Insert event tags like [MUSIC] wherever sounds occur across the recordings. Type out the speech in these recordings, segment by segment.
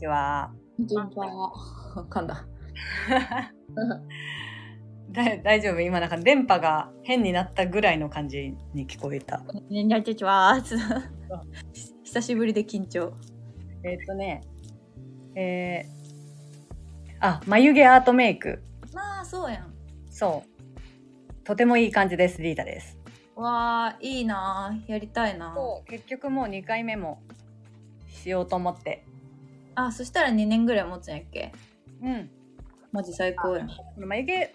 ちは。こんにちは。噛ん [LAUGHS] だ。だ大丈夫？今なんか電波が変になったぐらいの感じに聞こえた。こんにちは。[LAUGHS] 久しぶりで緊張。えっ、とね、えー、あ、眉毛アートメイク。まあ、そうやん。そう。とてもいい感じです、リータです。わあ、いいな。やりたいな。結局もう2回目もしようと思って。あ、そしたら2年ぐらい持つんやっけ？うん。マジ最高やん。この眉毛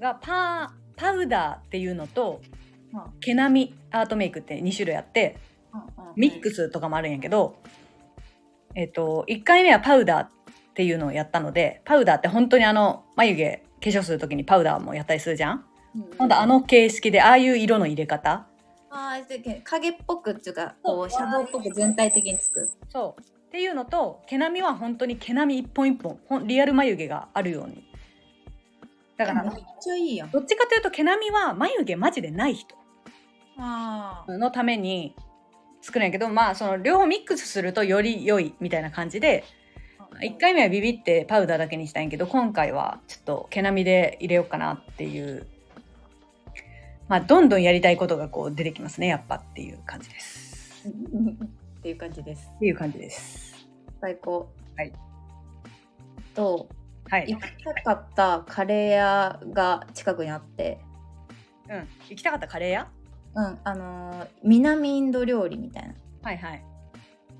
がパー、パウダーっていうのと、うん。毛並みアートメイクって2種類あって、ミックスとかもあるんやけど、えっ、と、1回目はパウダーっていうのをやったので、パウダーって本当にあの、眉毛化粧するときにパウダーもやったりするじゃん？うん。ほんとあの形式で、ああいう色の入れ方。あーで影っぽくっていうかこう。シャドウっぽく全体的につく。そう。っていうのと、毛並みは本当に毛並み一本一本、ほんリアル眉毛があるように。だから、めっちゃいいやん。どっちかというと毛並みは眉毛マジでない人。あのために作るんやけど、まあその両方ミックスするとより良いみたいな感じで、1回目はビビってパウダーだけにしたんやけど、今回はちょっと毛並みで入れようかなっていう、まあどんどんやりたいことがこう出てきますね、やっぱっていう感じです。[LAUGHS] っていう感じです。っていう感じです。最高はい。とはい。行きたかったカレー屋が近くにあって。うん。行きたかったカレー屋？うん。あのー南インド料理みたいな。はいはい。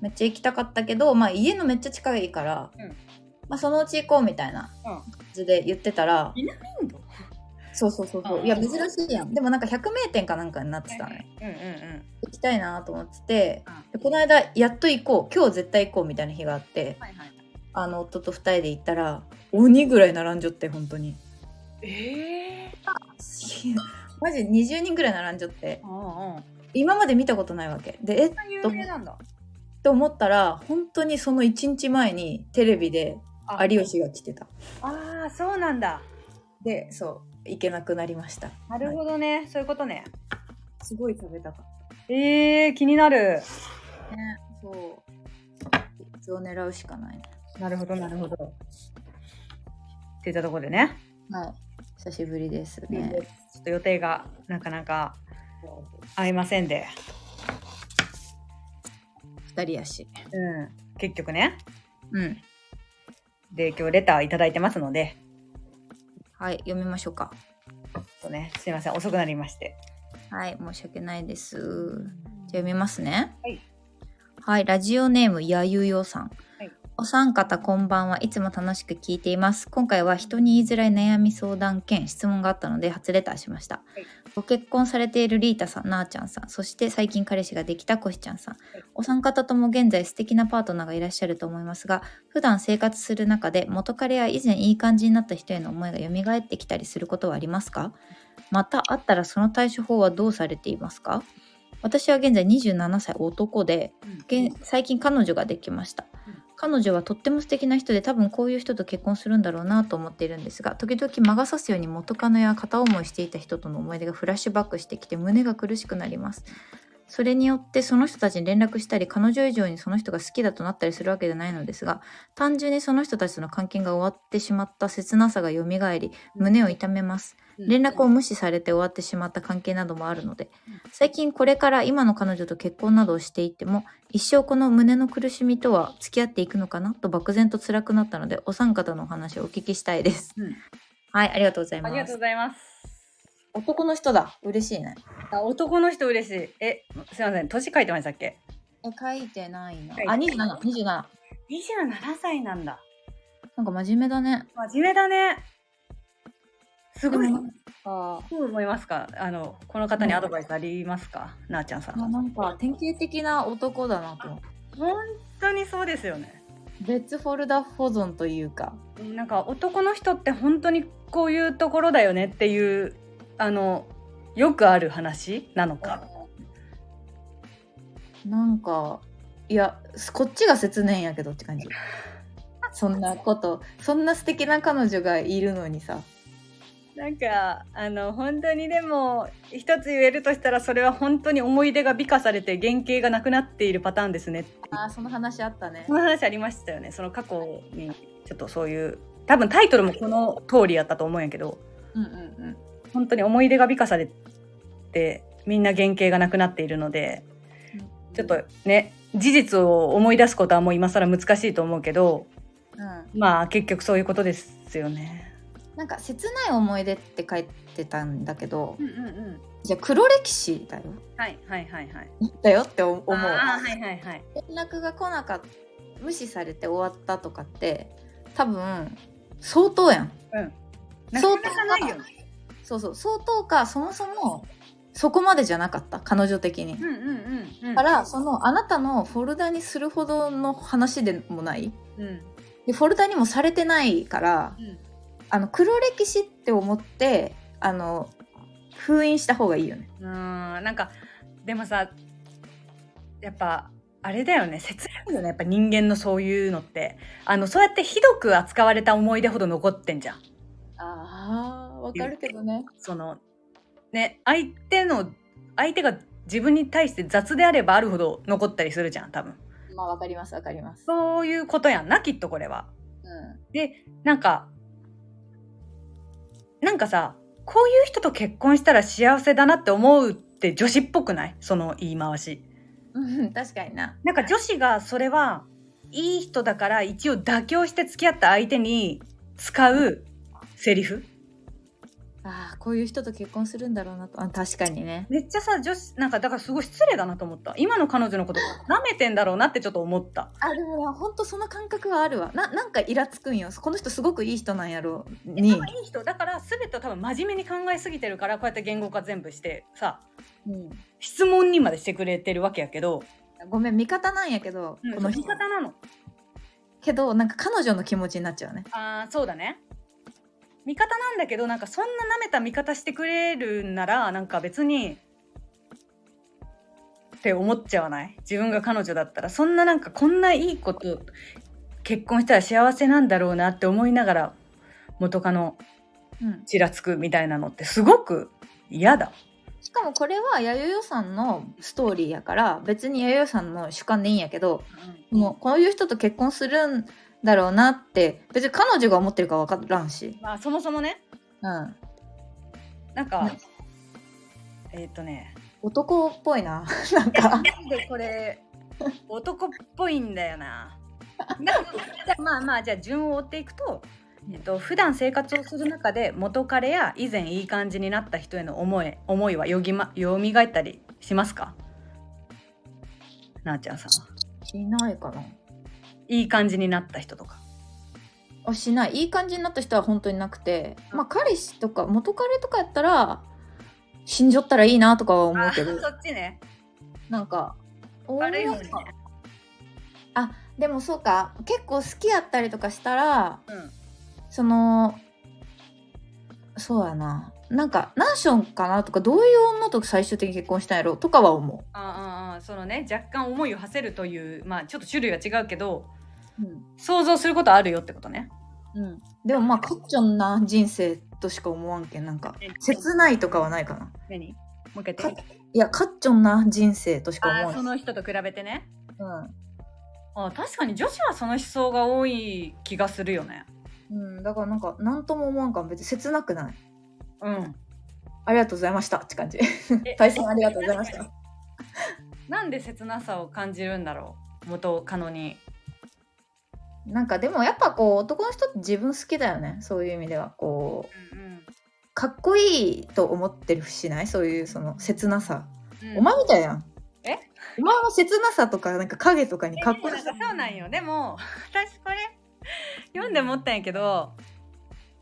めっちゃ行きたかったけどまあ家のめっちゃ近いから、うん。まあそのうち行こうみたいなうん。感じで言ってたら、南インド？そうそうそうそう。うんいや珍しいやん。でもなんか100名店かなんかになってたのよ。うんうんうん。行きたいなと思っててうん。でこの間やっと行こう。今日絶対行こうみたいな日があってはいはい。あの夫と2人で行ったら鬼ぐらい並んじゃって本当に。ええマジ20人ぐらい並んじゃって。今まで見たことないわけ。でえ？っ有名なんだ。と思ったら本当にその1日前にテレビであ。有吉が来てた。ああ、そうなんだ。でそう行けなくなりましたなるほどね。そういうことね。すごい食べたかっええー、気になる。たねそうを狙うしかないねなるほど、なるほど。っていったところでね。はい久しぶりですちょねっと予定がなかなか合いませんで。2人やしうん。結局ね。うんで、今日レターいただいてますので、はい読みましょうか。とね、すいません、遅くなりまして。はい申し訳ないです。じゃあ読みますね。はい。はいラジオネームやゆよさん、はいお三方こんばんはいつも楽しく聞いています。今回は人に言いづらい悩み相談兼質問があったので初レターしました、い。ご結婚されているリータさんなーちゃんさんそして最近彼氏ができたこしちゃんさん、お三方とも現在素敵なパートナーがいらっしゃると思いますが普段生活する中で元彼や以前いい感じになった人への思いが蘇ってきたりすることはありますか？またあったらその対処法はどうされていますか？私は現在27歳男で現最近彼女ができました。うん彼女はとっても素敵な人で多分こういう人と結婚するんだろうなと思っているんですが時々魔が差すように元カノや片思いしていた人との思い出がフラッシュバックしてきて胸が苦しくなります。それによってその人たちに連絡したり彼女以上にその人が好きだとなったりするわけじゃないのですが単純にその人たちとの関係が終わってしまった切なさが蘇り胸を痛めます。連絡を無視されて終わってしまった関係などもあるので最近これから今の彼女と結婚などをしていっても一生この胸の苦しみとは付き合っていくのかなと漠然と辛くなったのでお三方のお話をお聞きしたいです、うん。はいありがとうございます。ありがとうございます。男の人だ嬉しいねあ男の人嬉しい。え、すいません、年書いてましたっけ？え書いてないなあ2727 ?27 歳なんだ。なんか真面目だね真面目だね。すごい。あどう思いますか？あの、この方にアドバイスありますか、なあちゃんさん。あなんか典型的な男だなと思って本当にそうですよね。別フォルダ保存というかなんか男の人って本当にこういうところだよねっていう、あの、よくある話なのか。なんかいやこっちが切ねんやけどって感じ。そんなことそんな素敵な彼女がいるのにさ。なんかあの本当にでも一つ言えるとしたらそれは本当に思い出が美化されて原型がなくなっているパターンですねあーその話あったね。その話ありましたよね。その過去にちょっとそういう多分タイトルもこの通りやったと思うんやけど。うんうんうん本当に思い出が美化されてみんな原型がなくなっているのでちょっとね事実を思い出すことはもう今更難しいと思うけどうんまあ結局そういうことですよね。なんか切ない思い出って書いてたんだけどうんうんうん。じゃあ黒歴史だよはいはいはいはい。だよって思うあーはいはいはい。連絡が来なかった無視されて終わったとかって多分相当やんうん。な相当かなかないよね。そうそう。相当かそもそもそこまでじゃなかった。彼女的に。うんうんからそのあなたのフォルダにするほどの話でもない。うん。でフォルダにもされてないからうん。あの黒歴史って思ってあの封印した方がいいよね。うーんなんかでもさやっぱあれだよね。切ないよね。やっぱ人間のそういうのって。あのそうやってひどく扱われた思い出ほど残ってんじゃん。あーわかるけどね。そのね相手の相手が自分に対して雑であればあるほど残ったりするじゃん多分。まあわかりますわかります。そういうことやんなきっとこれは。うん。でなんかなんかさこういう人と結婚したら幸せだなって思うって女子っぽくない？その言い回し。うん確かにな。なんか女子がそれはいい人だから一応妥協して付き合った相手に使うセリフ？あーこういう人と結婚するんだろうなと。あ確かにね。めっちゃさ女子なんかだからすごい失礼だなと思った。今の彼女のこと舐めてんだろうなってちょっと思った。あでもなほんとその感覚はあるわ。ななんかイラつくんよ。この人すごくいい人なんやろ。に。いい人。だから全てを多分真面目に考えすぎてるからこうやって言語化全部してさうん。質問にまでしてくれてるわけやけど、ごめん味方なんやけど、この言い人方なの。けどなんか彼女の気持ちになっちゃうね。あーそうだね味方なんだけどなんかそんな舐めた味方してくれるんならなんか別にって思っちゃわない？自分が彼女だったら。そんななんかこんないいこと結婚したら幸せなんだろうなって思いながら元カノうん。ちらつくみたいなのってすごく嫌だ。しかもこれはやよよさんのストーリーやから別にやよよさんの主観でいいんやけどもうこういう人と結婚するんだろうなって別に彼女が思ってるか分からんし、まあそもそもね。うん、なんか、ね。えーっ、とね。男っぽいな。なんか。なんでこれ男っぽいんだよな。なんかじゃあまあまあじゃあ順を追っていくと、えっと普段生活をする中で元彼や以前いい感じになった人への思い思いはよぎま蘇ったりしますか？なあちゃんさんは。しないかないい感じになった人とか。あしないいい感じになった人は本当になくてまあ彼氏とか元彼とかやったら死んじゃったらいいなとかは思うけどあそっちね。なんか悪いね。あでもそうか結構好きやったりとかしたらうん。そのそうやななんか何ションかなとかどういう女と最終的に結婚したんやろとかは思ああああそのね若干思いを馳せるというまあちょっと種類は違うけどう、うん。想像することあるよってことね。うん、でもまあカッチョンな人生としか思わんけんなんか切ないとかはないかな。何？もう一回言って。いやカッチョンな人生としか思わん。その人と比べてね。うん。あ確かに女子はその思想が多い気がするよね。うん、だからなんか何とも思わんから別に切なくないうん。ありがとうございました。って感じ。え [LAUGHS] 対戦ありがとうございました。なんで切なさを感じるんだろう？元カノに。なんかでもやっぱこう男の人って自分好きだよね。そういう意味では。こううんかっこいいと思ってるしない？そういうその切なさ、うん。お前みたいやん。え？お前は切なさとかなんか影とかにかっこいいそうなんよ。でも [LAUGHS] 私これ読んで思ったんやけど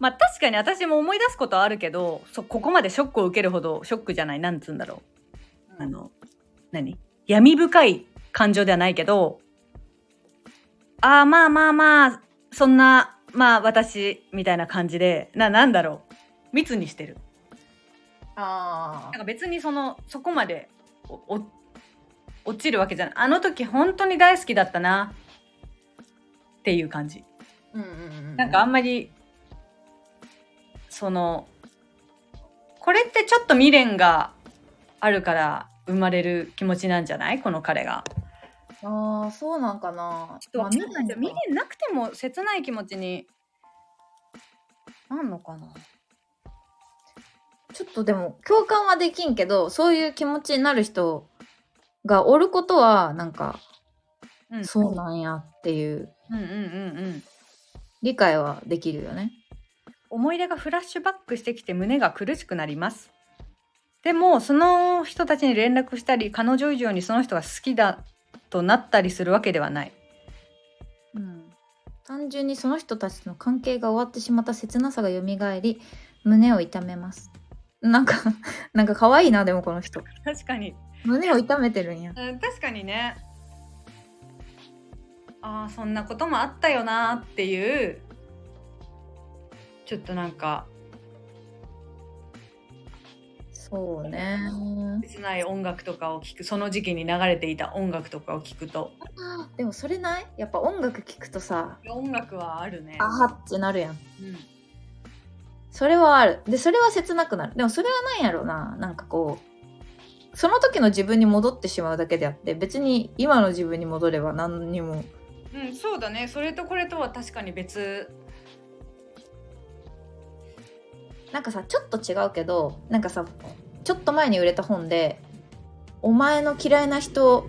まあ確かに私も思い出すことはあるけどそここまでショックを受けるほどショックじゃないなんつうんだろう。あの何？闇深い感情ではないけどああまあまあまあそんなまあ私みたいな感じでななんだろう。密にしてる。あなんか別にそのそこまでおお落ちるわけじゃない。あの時本当に大好きだったなっていう感じ。うんうんうん。なんかあんまりそのこれってちょっと未練があるから生まれる気持ちなんじゃない？この彼が。ああそうなんかなちょっと未練なくても切ない気持ちになんのかな？ちょっとでも共感はできんけどそういう気持ちになる人がおることはなんかうんそうなんやっていううんうんうんうん。理解はできるよね。思い出がフラッシュバックしてきて胸が苦しくなります。でもその人たちに連絡したり彼女以上にその人が好きだとなったりするわけではない。うん、単純にその人たちの関係が終わってしまった切なさが蘇り胸を痛めます。なんか [LAUGHS] なんか可愛いなでもこの人確かに。胸を痛めてるんや。うん、確かにね。ああそんなこともあったよなっていうちょっとなんかそうね。切ない音楽とかを聴くその時期に流れていた音楽とかを聴くとでもそれない？やっぱ音楽聴くとさ音楽はあるね。あはってなるやん。うんそれはある。で、それは切なくなる。でもそれはなんやろうな。なんかこう、その時の自分に戻ってしまうだけであって、別に今の自分に戻れば何にも。うん、そうだねそれとこれとは確かに別なんかさ、ちょっと違うけど、なんかさ、ちょっと前に売れた本で、お前の嫌いな人、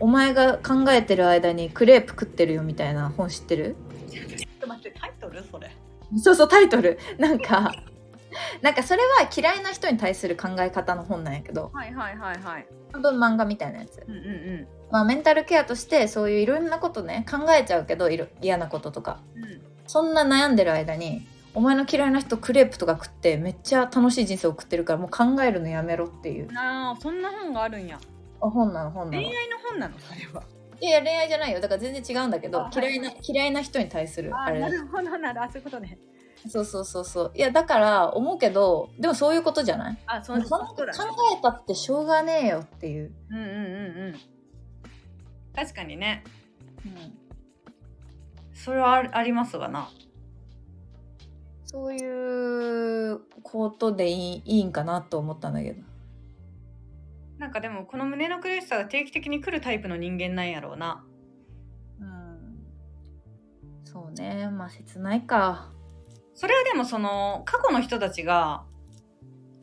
お前が考えてる間にクレープ食ってるよみたいな本知ってる？ちょっと待ってタイトル？それ。そうそう、タイトル。なんか、なんかそれは嫌いな人に対する考え方の本なんやけど、はいはいはいはい。半分漫画みたいなやつ。うんうんうん。まあメンタルケアとしてそういういろんなことね考えちゃうけどいろ嫌なこととか。うん。そんな悩んでる間にお前の嫌いな人クレープとか食ってめっちゃ楽しい人生を送ってるからもう考えるのやめろっていう。あーそんな本があるんや。あ本なの本なの。恋愛の本なのそれは。いやいや恋愛じゃないよ。だから全然違うんだけどあ嫌いな、嫌いな人に対するあれ。なるほどなるあそういうことねそうそうそうそう。いやだから思うけどでもそういうことじゃない？あそそんな考えたってしょうがねえよっていう、うんうんうんうん。確かにね。うん、それはあありますわなそういうことでいいいいんかなと思ったんだけど。なんかでもこの胸の苦しさが定期的に来るタイプの人間なんやろうな。うん。そうね。まあ切ないか。それはでもその過去の人たちが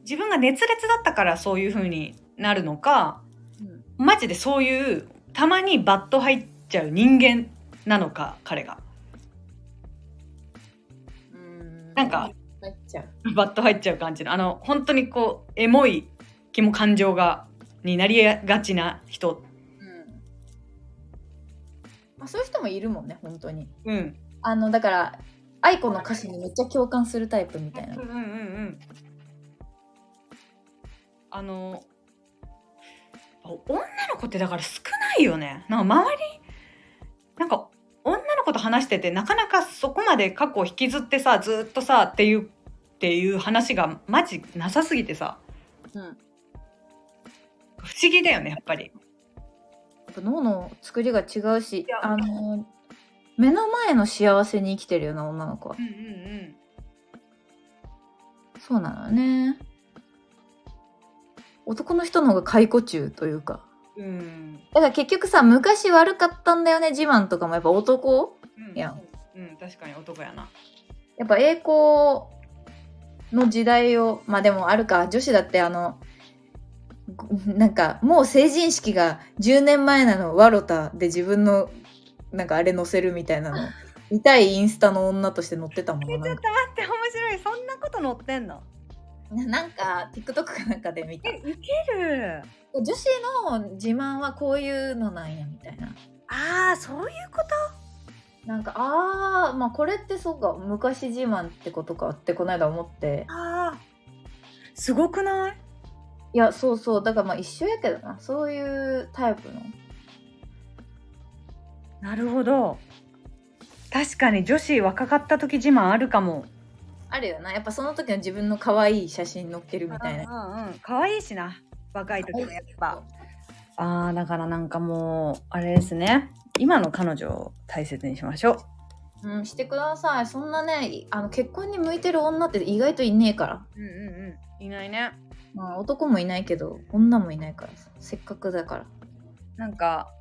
自分が熱烈だったからそういう風になるのかうん。マジでそういうたまにバット入っちゃう人間なのか彼がなんかバット入っちゃう。感じのあの本当にこうエモい気も感情がになりがちな人。うん。まあそういう人もいるもんね本当に。うん。あのだから愛子の歌詞にめっちゃ共感するタイプみたいな。うんうんうんうん。あのお女の子ってだから少ないよね。なんか周りなんか女の子と話しててなかなかそこまで過去を引きずってさずっとさっていうっていう話がマジなさすぎてさ。うん。不思議だよねやっぱり。脳の作りが違うしや。あの目の前の幸せに生きてるような女の子は。うんうんうん。そうなのね。男の人の方が解雇中というか。うん。だから結局さ昔悪かったんだよね自慢とかも。やっぱ男うん。いやうん確かに男やな。やっぱ栄光の時代をまあでもあるか女子だってあのごなんかもう成人式が10年前なのワロタで自分のなんかあれ載せるみたいなの [LAUGHS] 痛いインスタの女として載ってたもんな。なんか待って面白い。そんなこと載ってんの？ななんか TikTok かなんかで見た。えウケる。女子の自慢はこういうのなんやみたいな。ああそういうこと？なんかあーまあこれってそうか昔自慢ってことかってこの間思って。ああすごくない？いやそうそう。だからまあ一緒やけどな。そういうタイプの。なるほど。確かに女子若かった時自慢あるかも。あるよな。やっぱその時の自分の可愛い写真載っけるみたいな。うんうん可愛いしな。若い時のやっぱ。ああだからなんかもうあれですね今の彼女を大切にしましょう。うんしてください。そんなねいあの結婚に向いてる女って意外といねえから。うんうんうん。いないね。まあ男もいないけど女もいないからさ。せっかくだから。なんか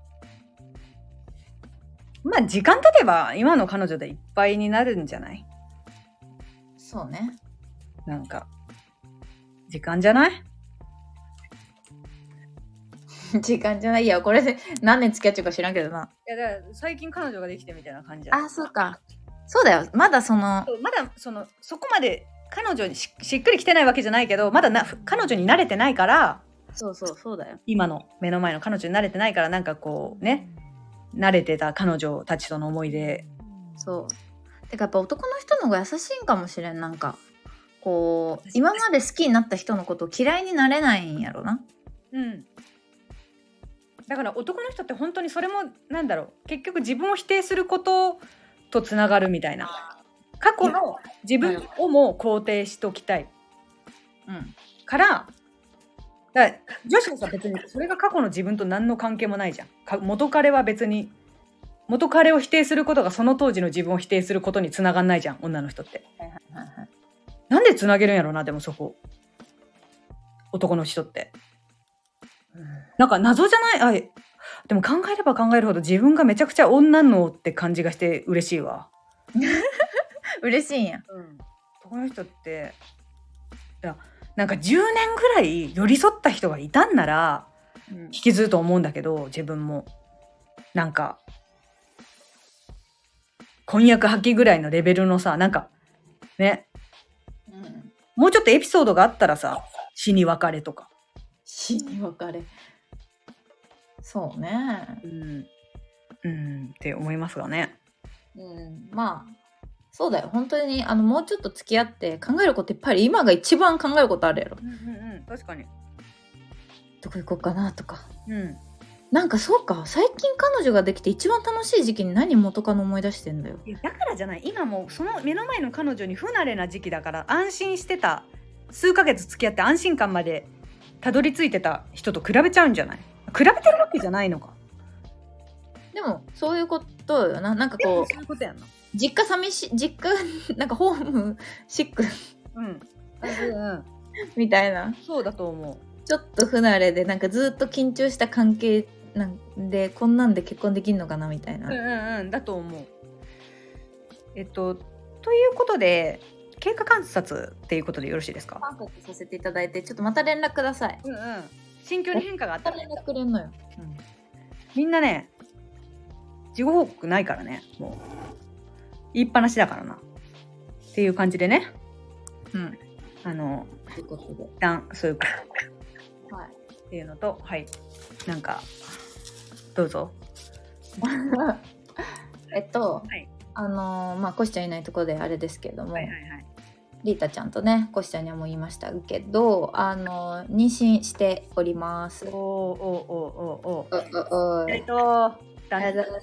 まあ時間経てば今の彼女でいっぱいになるんじゃない？そうね。なんか時間じゃない？[LAUGHS] 時間じゃない。いやこれで何年付き合っちゃうか知らんけどな。いやだから最近彼女ができてみたいな感じあそうか。そうだよ。まだそのそうまだそのそこまで彼女にししっくりきてないわけじゃないけどまだな彼女に慣れてないからそうそうそうだよ。今の目の前の彼女に慣れてないからなんかこうね慣れてた彼女たちとの思い出そう。てかやっぱ男の人の方が優しいんかもしれん。なんかこう今まで好きになった人のことを嫌いになれないんやろな。うんだから男の人って本当にそれもなんだろう結局自分を否定することとつながるみたいな。過去の自分をも肯定しときたい。うん。からだから女子はさ別にそれが過去の自分と何の関係もないじゃん。か元彼は別に元彼を否定することがその当時の自分を否定することにつながんないじゃん女の人って。なんでつなげるんやろなでもそこ。男の人ってなんか謎じゃない？あでも考えれば考えるほど自分がめちゃくちゃ女のって感じがして嬉しいわ。[LAUGHS] 嬉しいんや。うん、男の人っていやなんか10年ぐらい寄り添った人がいたんならうん。引きずると思うんだけど自分も。なんか婚約破棄ぐらいのレベルのさなんかね。うん。もうちょっとエピソードがあったらさ死に別れとか、死に別れそうね。うん。うん、って思いますがね。うんまあそうだよ。本当にあのもうちょっと付き合って考えることいっぱいある今が一番考えることあるやろ。うんうんうん、確かに。どこ行こうかなとか。うん。なんかそうか最近彼女ができて一番楽しい時期に何元カノ思い出してんだよ。いやだからじゃない。今もうその目の前の彼女に不慣れな時期だから安心してた。数ヶ月付き合って安心感までたどり着いてた人と比べちゃうんじゃない？比べてるわけじゃないのか。でもそういうことよな。なんかこうそういうことやんな。実家寂しい実家 [LAUGHS] なんかホームシック。うん、うん、みたいな。そうだと思う。ちょっと不慣れでなんかずっと緊張した関係なんでこんなんで結婚できんのかなみたいな、うんうんうん。だと思う。えっとということで経過観察っていうことでよろしいですか？観察させていただいてちょっとまた連絡ください。うんうん。心境に変化があったら。連絡くれんのよ、みんなね事後報告ないからねもう。言いっぱなしだからな。っていう感じでね。うん。あの一旦そういうこはい。とっていうのとはい。なんかどうぞ。[LAUGHS] えっと、はい。あのーまあコシちゃんいないところであれですけれども、はいはいはいリータちゃんとねコシちゃんにはもう言いましたけどあのー妊娠しております。おーおーおーおーおおおー。えっとありがとうございま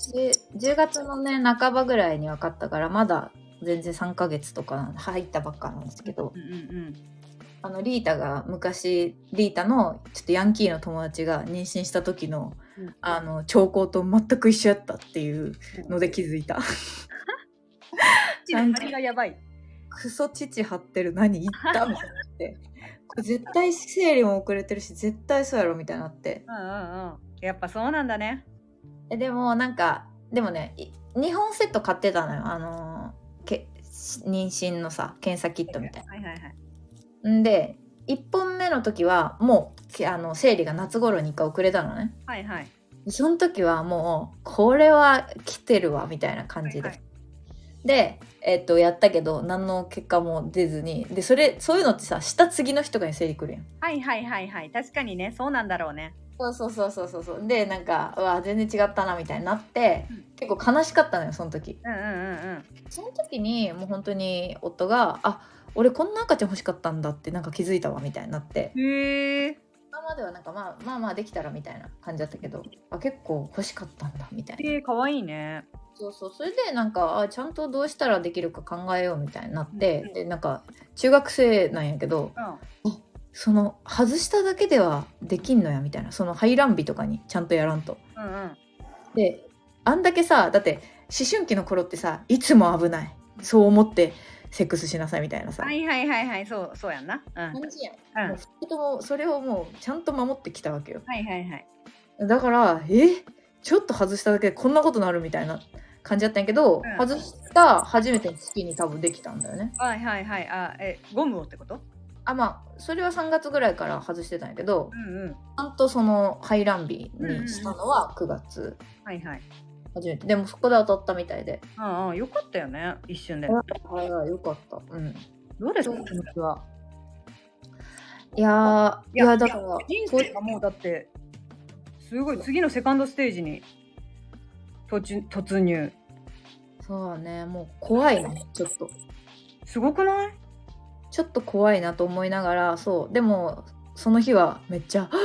す。10, 10月のね半ばぐらいに分かったからまだ全然3ヶ月とか入ったばっかなんですけどうんうんあのリータが昔リータのちょっとヤンキーの友達が妊娠した時のうん。あの兆候と全く一緒やったっていうので気づいた。うん張りがやばい。クソ父張ってる何言ったみたいになって。これ絶対生理も遅れてるし絶対そうやろみたいになって。うんうんうん。やっぱそうなんだね。えでもなんかでもね2本セット買ってたのよ。あのーけ妊娠のさ検査キットみたいはいはいはい。な。んで1本目の時はもうけあの生理が夏頃に1回遅れたのね。はいはい。その時はもうこれは来てるわみたいな感じで。はいはいで、えっとやったけど何の結果も出ずに。でそれそういうのってさした次の日とかに生理来るやん。はいはいはいはい。確かにね。そうなんだろうね。そうそうそうそうそう。そうでなんかうわ全然違ったなみたいになって、うん。結構悲しかったのよその時。うんうんうんうん。その時にもう本当に夫が「あ俺こんな赤ちゃん欲しかったんだ」ってなんか気づいたわみたいになって。へえ今まではなんかまあまあまあできたらみたいな感じだったけどあ結構欲しかったんだみたいな。えー、かわいいねそうそうそれでなんかあちゃんとどうしたらできるか考えようみたいになって、うんでなんか中学生なんやけどうん。その外しただけではできんのやみたいな。その排卵日とかにちゃんとやらんと。うんうん。であんだけさだって思春期の頃ってさいつも危ない。そう思ってセックスしなさいみたいなさ、はいはいはいはい。そうそうやんな。うん。感じやん、うん。もう2人ともそれをもうちゃんと守ってきたわけよ。はいはいはい。だからえ？ちょっと外しただけでこんなことなるみたいな感じだったんやけど、うん。外した初めての月に多分できたんだよね。はいはいはい。あえゴムをってこと？あまあそれは3月ぐらいから外してたんやけどうんうん。ちゃんとその排卵日にしたのは9月。はいはい。初めて。でもそこで当たったみたいで。ああよかったよね。一瞬で。はいはいよかった。うん。どうです？か気持ちは。いやーいやだから人生がもうだってすごい次のセカンドステージに突突入。そうねもう怖いねちょっと。すごくない？ちょっと怖いなと思いながらそうでもその日はめっちゃ「あ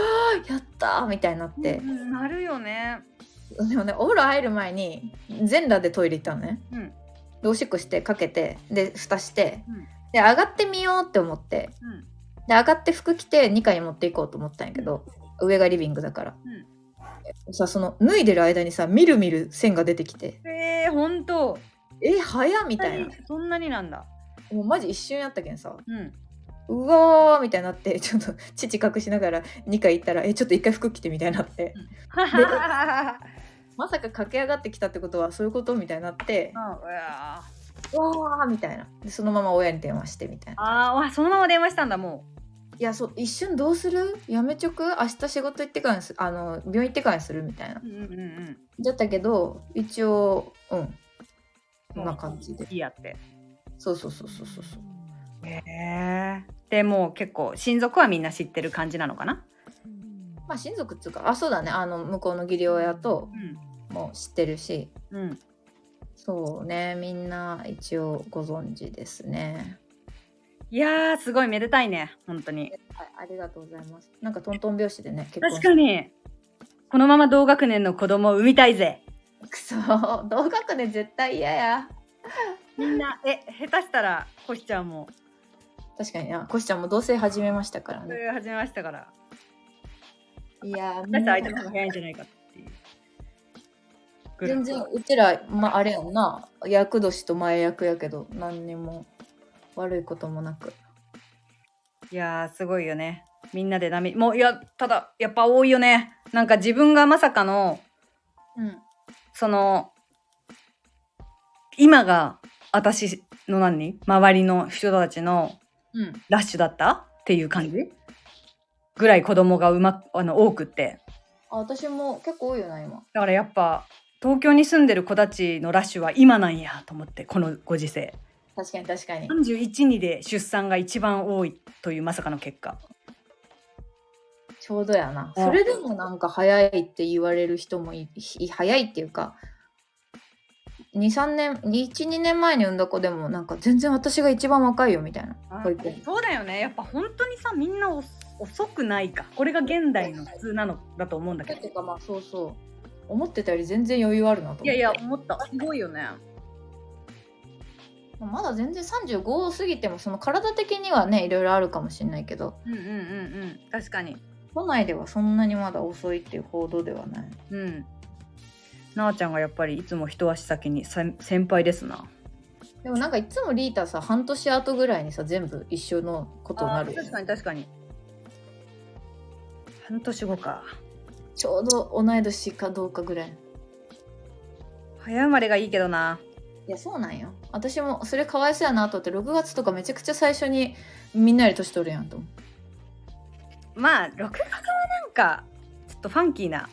ーやったー!」みたいになって。う、んなるよね。でもねお風呂入る前に全裸でトイレ行ったのね。うん。でおしっこしてかけてで蓋してうん。で上がってみようって思って。うん。で上がって服着て2階に持っていこうと思ったんやけど、上がリビングだから、さその脱いでる間にさみるみる線が出てきて。えー、ほんと。え早っみたいな。そんなになんだ。もうマジ一瞬やったけんさ。うん。うわーみたいになってちょっと父隠しながら2階行ったらえちょっと一回服着てみたいになって。まさか駆け上がってきたってことはそういうことみたいになって。あ [LAUGHS] うわうわーみたいな。でそのまま親に電話してみたいな。あーわそのまま電話したんだもいやそう一瞬どうする？やめちょく？明日仕事行ってからにすあの病院行ってからにするみたいな。う。うんうんうん。だったけど一応うん。うん。こんな感じで。いいやって。そうそうそうそうそうそう。へえ。でもう結構親族はみんな知ってる感じなのかな？まあ親族っつうかあそうだね。あの向こうの義理親とうん。も知ってるし。うん。そうね。みんな一応ご存知ですねいやーすごいめでたいね本当に。はいありがとうございます。なんかトントン拍子でね結婚確かに。このまま同学年の子供を産みたいぜ。くそ同学年絶対嫌や。みんなえ下手したらこしちゃんも。確かに。なコシちゃんも同棲始めましたからそねれ始めましたから。いや出したら相手の方が早いんじゃないかっていう。全然うちら、まあ、あれやんな。役年と前役やけど何にも悪いこともなく。いやーすごいよね。みんなで波。もういやただやっぱ多いよね。なんか自分がまさかのうん。その今が私の何？周りの人たちのうん。ラッシュだった？っていう感じ？ぐらい子供がうまあの多くって。あ私も結構多いよな今。だからやっぱ東京に住んでる子たちのラッシュは今なんやと思ってこのご時世確かに確かに。31にで出産が一番多いというまさかの結果。ちょうどやな。うん。それでもなんか早いって言われる人もいい早いっていうか23年12年前に産んだ子でもなんか全然私が一番若いよみたいな。そうだよね。やっぱ本当にさみんなお遅くないか。これが現代の普通なのだと思うんだけど。てかまあそうそう。思ってたより全然余裕あるなと思って。いやいや思った。すごいよねまだ全然35を過ぎてもその体的にはねいろいろあるかもしれないけど。うんうんうんうん。確かに。都内ではそんなにまだ遅いっていう報道ではない。うん。なあちゃんがやっぱりいつも一足先に先先輩ですな。でもなんかいつもリータさ半年後ぐらいにさ全部一緒のことになるよね。確かに確かに。半年後か。ちょうど同い年かどうかぐらい。早生まれがいいけどないやそうなんよ。私もそれかわいそうやなと思って6月とかめちゃくちゃ最初にみんなより年取るやんと思まあ6月はなんかちょっとファンキーな、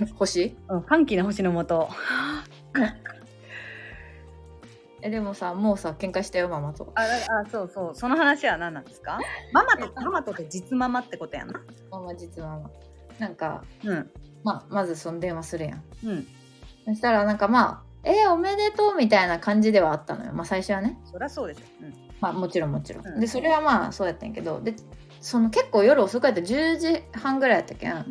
う星？うん、ファンキーな星のもと。えでもさもうさ喧嘩したよママと。ああそうそう。その話は何なんですか？ママとママとって実ママってことやんな。ママ実ママ。なんか、うん。まあ、まずその電話するやん。うん。そしたらなんかまあ「えーおめでとう」みたいな感じではあったのよ。まあ最初はね。そりゃそうでしょ、うん、まあもちろんもちろん、うん。でそれはまあそうやったんやけど。でその結構夜遅くやった。10時半ぐらいやったけん、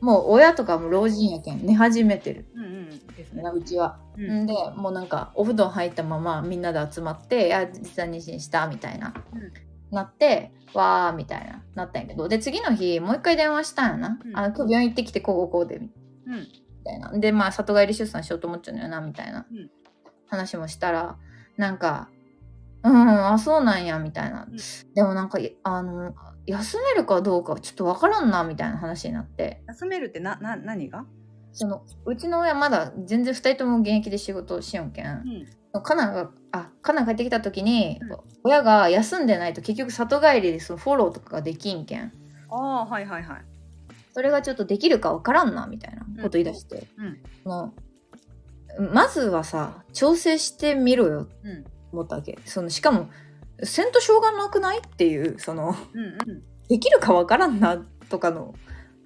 もう親とかも老人やけん寝始めてる。うんうん。ですね。うちは、うん。ん、でもうなんかお布団入ったままみんなで集まって「いや実は妊娠した」みたいな、うん。なって「わー」みたいななったんやけど。で次の日もう一回電話したんやな「うん。あの今日病院行ってきてこうこうこうで」みうんたいな。でまあ里帰り出産しようと思っちゃうのよなみたいな。うん。話もしたらなんかうんあそうなんやみたいな、うん。でもなんかいあの休めるかどうかちょっとわからんなみたいな話になって。休めるってな、な、何が？そのうちの親まだ全然2人とも現役で仕事をしよんけん。うん。カナがあカナ帰ってきた時に、うん。親が休んでないと結局里帰りでそのフォローとかができんけん。ああ、はいはいはい。それがちょっとできるかわからんなみたいなこと言い出して、うん。そのまずはさ調整してみろようん。思ったわけそのしかもせんとしょうがなくないっていうそのうんうん。できるかわからんなとかの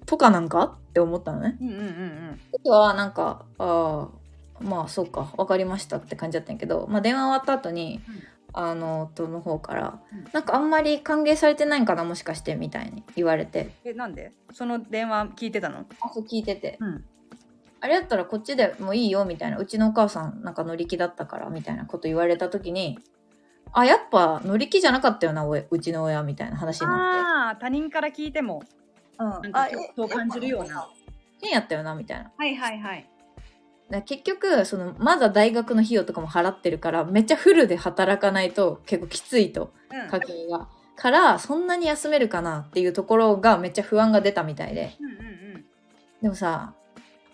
とかなんかって思ったのね。うんうんうん時はなんかああまあそうか分かりましたって感じだったんやけど、まあ、電話終わった後に、うんあの夫の方から、うん。なんかあんまり歓迎されてないんかなもしかしてみたいに言われて。え、なんで？その電話聞いてたの？あそう聞いてて、うん。あれやったらこっちでもいいよみたいな。うちのお母さんなんか乗り気だったからみたいなこと言われた時にあやっぱ乗り気じゃなかったよなうちの親みたいな話になああ、他人から聞いても。って、うん。なんかそうそう感じるような。変やったよなみたいな。はいはいはい。だ結局そのまだ大学の費用とかも払ってるからめっちゃフルで働かないと結構きついとうん。家計が。からそんなに休めるかなっていうところがめっちゃ不安が出たみたいでうんうんうん。でもさ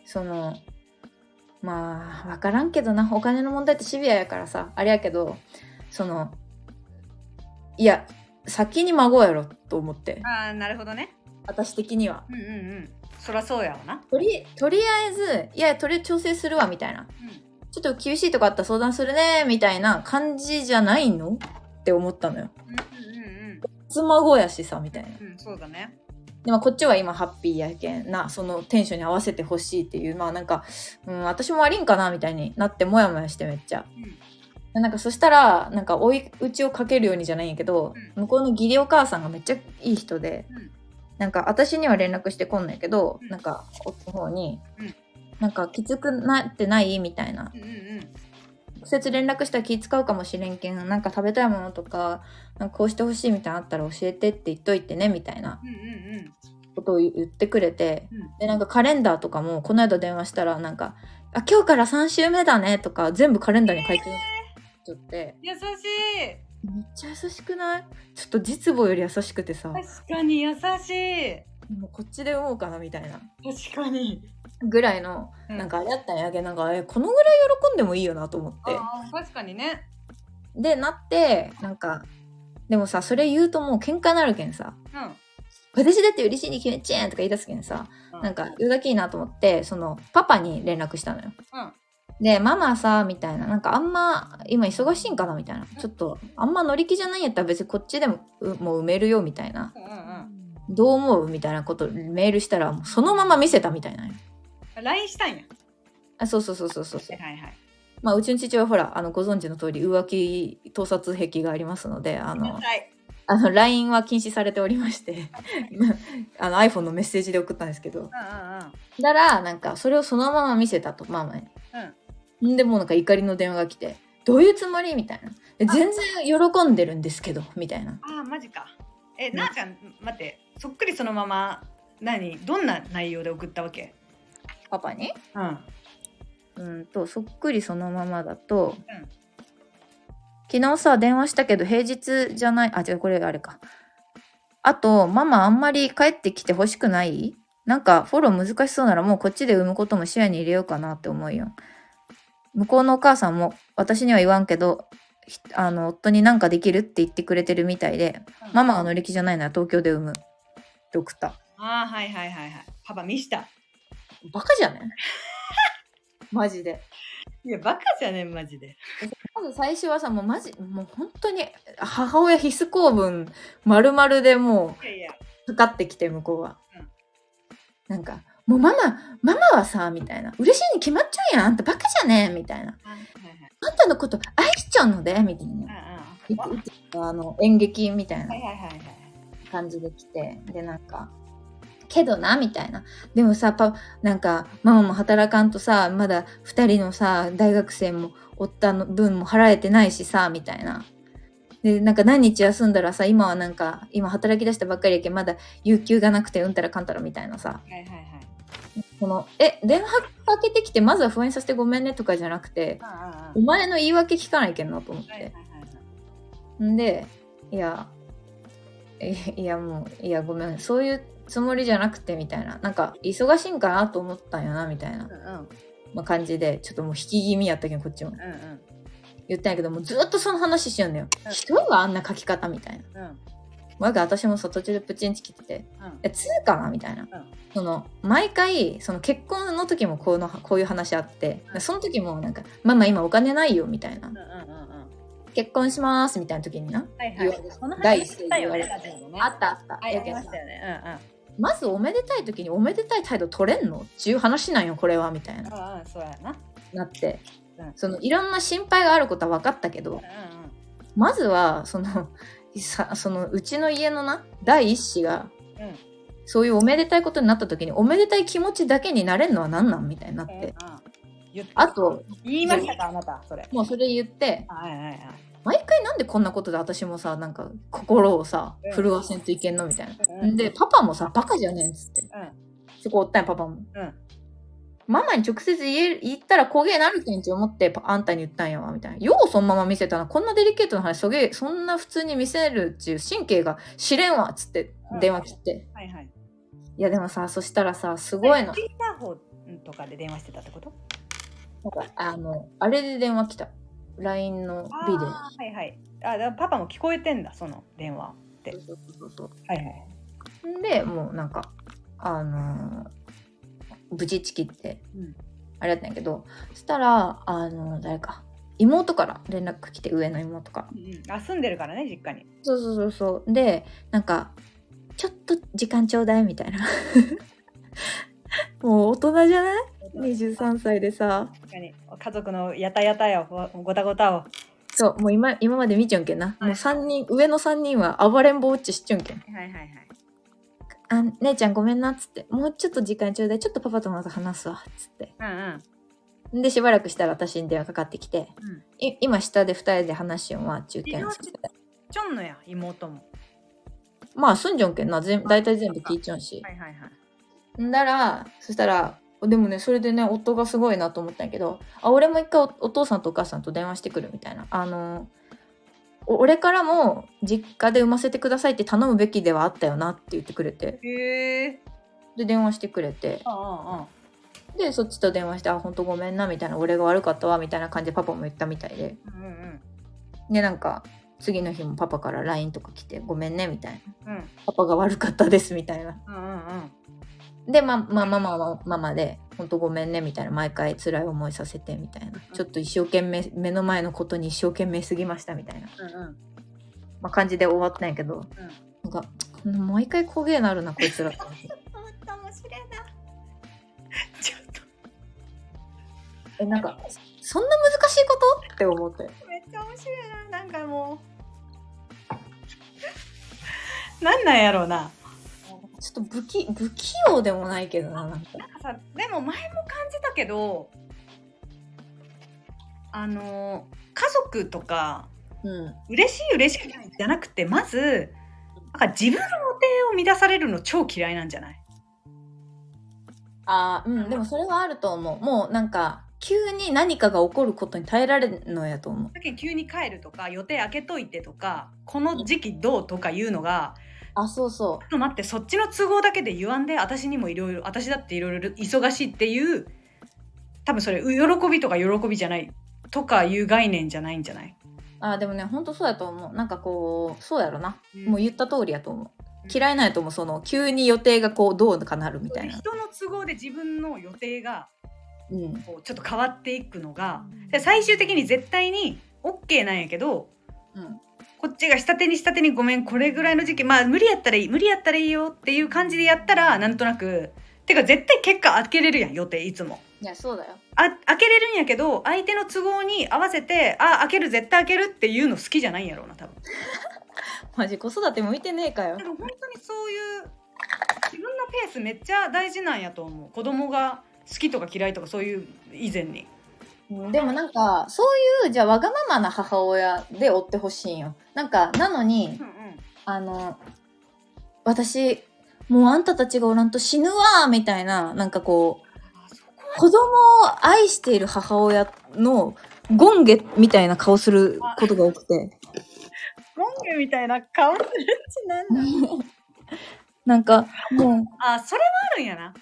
そのまあ分からんけどなお金の問題ってシビアやからさあれやけどそのいや先に孫やろと思ってああ、なるほどね。私的には。うんうんうん。そらそうやわな。とりとりあえずいやとりあえず調整するわみたいなうん。ちょっと厳しいとこあったら相談するねみたいな感じじゃないの？って思ったのよ。うんうんうん妻子やしさみたいな。うん。うん、そうだね。でもこっちは今ハッピーやけんなそのテンションに合わせてほしいっていうまあなんか、うん、私も悪いんかなみたいになってモヤモヤしてめっちゃ。うん。でなんかそしたらなんか追い打ちをかけるようにじゃないんやけど、向こうの義理お母さんがめっちゃいい人で、うんなんか私には連絡してこんないけど、うんなんか夫の方に、うんなんかきつくなってないみたいなうんうんうん。直接連絡したら気使うかもしれんけんなんか食べたいものとかなんかこうしてほしいみたいなのあったら教えてって言っといてねみたいなうんうんうん。ことを言ってくれてうんでなんかカレンダーとかもこの間電話したらなんか「あ今日から3週目だね」とか全部カレンダーに書いてちゃって優しい。めっちゃ優しくない？ちょっと実母より優しくてさ確かに優しい。もうこっちで産もうかなみたいな確かに。ぐらいのうんなんかあれやったんやけどなんかえこのぐらい喜んでもいいよなと思って確かにね。でなってなんかでもさそれ言うともう喧嘩なるけんさうん。私だって嬉しいに決めちゃえんとか言い出すけんさうんなんか言うだけいいなと思ってそのパパに連絡したのようん。でママさみたいななんかあんま今忙しいんかなみたいなちょっとあんま乗り気じゃないんやったら別にこっちでもうもう埋めるよみたいなうんうんどう思う？みたいなことメールしたらもうそのまま見せたみたいな。LINE したんや。あそうそうそうそうそうはいはいはい。まあうちの父はほらあのご存知の通り浮気盗撮癖がありますのであのはい。あの LINE は禁止されておりまして [LAUGHS] あの iPhone のメッセージで送ったんですけどうんうんうん。だからなんかそれをそのまま見せたとママに。んでもうなんか怒りの電話が来て「どういうつもり?」みたいな。え「全然喜んでるんですけど」みたいな。ああ、マジか。え、うん。なあちゃん、待って、そっくりそのまま、何？どんな内容で送ったわけ？パパに？うん。うんとそっくりそのままだと、うん。昨日さ電話したけど平日じゃない？あ違うこれあれか。あとママあんまり帰ってきてほしくない？なんかフォロー難しそうならもうこっちで産むことも視野に入れようかなって思うよ向こうのお母さんも私には言わんけどひあの夫に何かできるって言ってくれてるみたいでママが乗り気じゃないなら東京で産むって送ったああ、はいはいはいはい。パパ見した。バカじゃね？[LAUGHS] マジでいや、バカじゃねん、マジで。まず最初はさもうマジもう本当に母親必須公文丸々でも。うかかってきて向こうは、うんなんかもうママママはさみたいな。嬉しいに決まっちゃうやん。あんたバカじゃね？みたいな。あんたのこと愛しちゃうので？みたいな。あの演劇みたいな。感じで来て。でなんかけどなみたいな。でもさパなんかママも働かんとさまだ2人のさ大学生も夫の分も払えてないしさみたいな。でなんか何日休んだらさ今はなんか今働き出したばっかりやけんまだ有給がなくてうんたらかんたらみたいなさ。はいはいはい。このえ電話かけてきてまずは不安にさせてごめんねとかじゃなくてお前の言い訳聞かないけんなと思って。んでいやいいやもういやごめんそういうつもりじゃなくてみたいな。なんか忙しいんかなと思ったんよなみたいな、まあ、感じでちょっともう引き気味やったけどこっちも。言ったんやけどもうずっとその話しよんだよ。うん。一人があんな書き方みたいなうんわけ私もさ途中でプチンチ切っててうん。え、通かなみたいな。その、毎回、その結婚の時もこの、こういう話あって、うん。その時もなんか、ママ今お金ないよ、みたいな。うん。うんうんうん。結婚します、みたいな時にな。はいはい。第一声言われラジオでねあった。あった。はいありましたよね。まずおめでたい時におめでたい態度取れんの？っていう話なんよ、これは、みたいな。うんうんうんそうやな。なって。うん。その、いろんな心配があることは分かったけどうん、うん。まずは、その、さそのうちの家のな第一子がうん。そういうおめでたいことになった時におめでたい気持ちだけになれるのは何なんみたいになって、言って。あと言いましたかあなたそれ。もうそれ言って。はいはいはい。毎回なんでこんなことで私もさなんか心をさうん。震わせんといけんのみたいな、うん。でパパもさバカじゃねえっつって。そこおったんやパパも。うんママに直接言え言ったら焦げなるけんち思ってパあんたに言ったんやわみたいな。ようそのまま見せたなこんなデリケートな話そげ [LAUGHS] そんな普通に見せるっちゅう神経が知れんわっつって電話切って、はいはい。いやでもさそしたらさすごいの。インターホンとかで電話してたってこと？なんかあのあれで電話来た。LINE のビデオ。はいはい。あだパパも聞こえてんだその電話って。そうそうそうはいはい。んでもうなんかあのーブチチキってうん。あれだったんやけどそしたらあの誰か妹から連絡来て上の妹から。うんあ住んでるからね実家に。そうそうそうそう。でなんかちょっと時間ちょうだいみたいな。[LAUGHS] もう大人じゃない ?23 歳でさ。確かに。家族のやたやたよごごたごたを。そうもう今今まで見ちゃうんけんな、はいもう3人上の3人は暴れん坊っちしちゃうんけん。はいはいはいあ姉ちゃんごめんなっつって。もうちょっと時間ちょうだい。ちょっとパパとまた話すわっつって。うんうん。でしばらくしたら私に電話かかってきて。うん「い今下で2人で話しよんわ」っちゅうてちょんのや妹も。まあすんじょんけんな。全大体全部聞いちゃうし。はいはいはい。んだらそしたらでもねそれでね夫がすごいなと思ったんやけどあ俺も一回おお父さんとお母さんと電話してくるみたいな。あのお俺からも実家で産ませてくださいって頼むべきではあったよなって言ってくれて。で電話してくれて。でそっちと電話して「あ本当ごめんな」みたいな「俺が悪かったわ」みたいな感じでパパも言ったみたいで。うんうんでなんか次の日もパパから LINE とか来て「ごめんね」みたいな。うんうん「パパが悪かったです」みたいな。うんうんうんでまあまあママはママで「本当ごめんね」みたいな毎回辛い思いさせてみたいな。ちょっと一生懸命目の前のことに一生懸命すぎましたみたいな、うんうん。まあ、感じで終わったんやけど、なんか毎回焦げなるなこいつら。って思って思った面白いな。ちょっと。えなんかそんな難しいこと？って思って。めっちゃ面白いな。なんかもう。[LAUGHS] なんなんやろうなちょっと不器不器用でもないけどななんか。なんかさでも前も感じたけどあの家族とかうん。嬉しい嬉しくないじゃなくてまずなんか自分の予定を乱されるの超嫌いなんじゃない？あーうんでもそれはあると思う。もうなんか急に何かが起こることに耐えられるのやと思う。だけど急に帰るとか予定開けといてとかこの時期どうとかいうのがあそうそちょっと待ってそっちの都合だけで言わんで私にもいろいろ私だっていろいろ忙しいっていう多分それ喜びとか喜びじゃないとかいう概念じゃないんじゃない、うあーでもねほんとそうやと思う。なんかこうそうやろな。もうう言った通りやと思う。うん。嫌いなんやと思う。その急に予定がこうどうかなるみたいな。人の都合で自分の予定がうん。こうちょっと変わっていくのがで最終的に絶対に OK なんやけどうんこっちが下手に下手にごめんこれぐらいの時期まあ無理やったらいい無理やったらいいよっていう感じでやったらなんとなくてか絶対結果開けれるやん予定いつも。いやそうだよ。あ開けれるんやけど相手の都合に合わせてあ開ける絶対開けるっていうの好きじゃないんやろうな多分。[LAUGHS] マジ子育て向いてねえかよ。でも本当にそういう自分のペースめっちゃ大事なんやと思う。子供が好きとか嫌いとかそういう以前に。うんでもなんかそういうじゃあわがままな母親で追ってほしいんよ。なんかなのにうんうん。あの私もうあんたたちがおらんと死ぬわみたいななんかこう子供を愛している母親のゴンゲみたいな顔することが多くて。毛みたいな顔するちなんだ。[LAUGHS] なんかもうあ、それはあるんやな。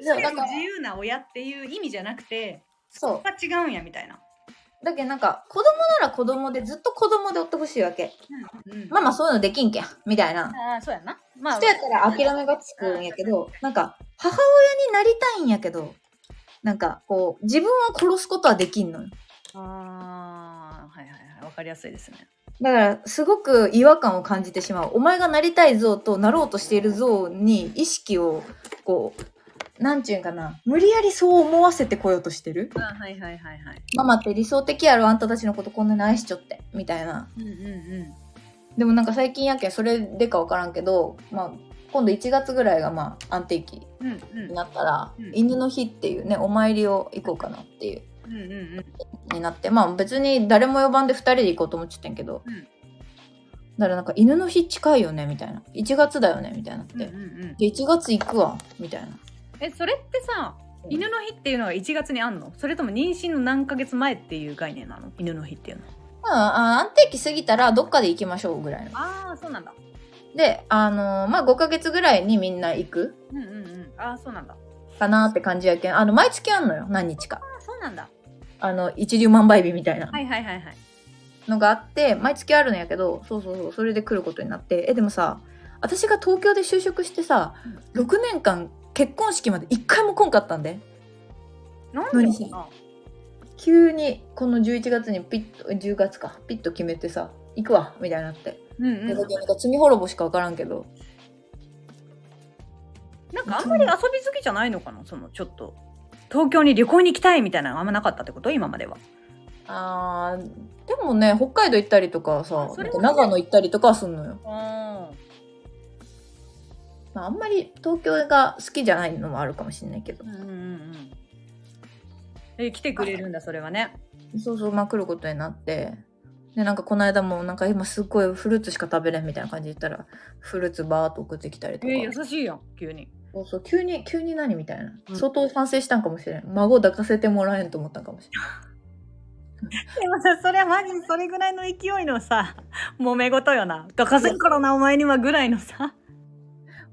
自由な親っていう意味じゃなくて、そうが違うんやみたいな。だけどなんか子供なら子供でずっと子供でおってほしいわけうんうんママそういうのできんけんみたいなああ、そうやな。まあ、人やったら諦めがつくんやけどなんか母親になりたいんやけどなんかこう自分を殺すことはできんのよああ、はいはいはい。わかりやすいですね。だからすごく違和感を感じてしまうお前がなりたい像となろうとしている像に意識をこうなんちゅうんかな。無理やりそう思わせてこようとしてる。あはいはいはいはい。ママって理想的やろあんたたちのことこんなに愛しちょって。みたいな。うんうんうん。でもなんか最近やけんそれでか分からんけど、まあ、今度1月ぐらいがまあ安定期になったら、うん。犬の日っていうねお参りを行こうかなっていう。うんうんうん。になって。まあ別に誰も呼ばんで2人で行こうと思っちゃったんやけど、うん。だからなんか犬の日近いよねみたいな。1月だよねみたいになって、うんうんうん。で1月行くわみたいなえ、それってさ、犬の日っていうのは1月にあんの？それとも妊娠の何ヶ月前っていう概念なの？犬の日っていうのは。まああ安定期過ぎたらどっかで行きましょうぐらいのああ、そうなんだ。であのーまあ5ヶ月ぐらいにみんな行くうんうんうん。ああ、そうなんだ。かなって感じやけんあの毎月あんのよ何日かああ、そうなんだ。あの一粒万倍日みたいなはいはいはいはい。のがあって毎月あるんやけどそうそうそうそれで来ることになってえでもさ私が東京で就職してさ6年間結婚式まで1回も来んかったんで。でかな。急にこの11月にピッと10月か。ピッと決めてさ行くわみたいになって、うんうん。なんか罪滅ぼしか分からんけど。なんかあんまり遊び好きじゃないのかなそのちょっと。東京に旅行に行きたいみたいなのがあんまなかったってこと？今までは。あーでもね北海道行ったりとかさね。長野行ったりとかはすんのよ、あまあ、あんまり東京が好きじゃないのもあるかもしれないけどうんうんうんうん。え、来てくれるんだ、それはね。そうそうまあ来ることになってでなんかこの間もなんか今すっごいフルーツしか食べれんみたいな感じで言ったらフルーツバーっと送ってきたりとか、えー、優しいやん、急に。そうそう急に急に何みたいな、うん相当反省したんかもしれん孫抱かせてもらえんと思ったんかもしれん [LAUGHS] でもさ、それはマジそれぐらいの勢いのさ、揉め事よな。どかせんからな、お前にはぐらいのさ。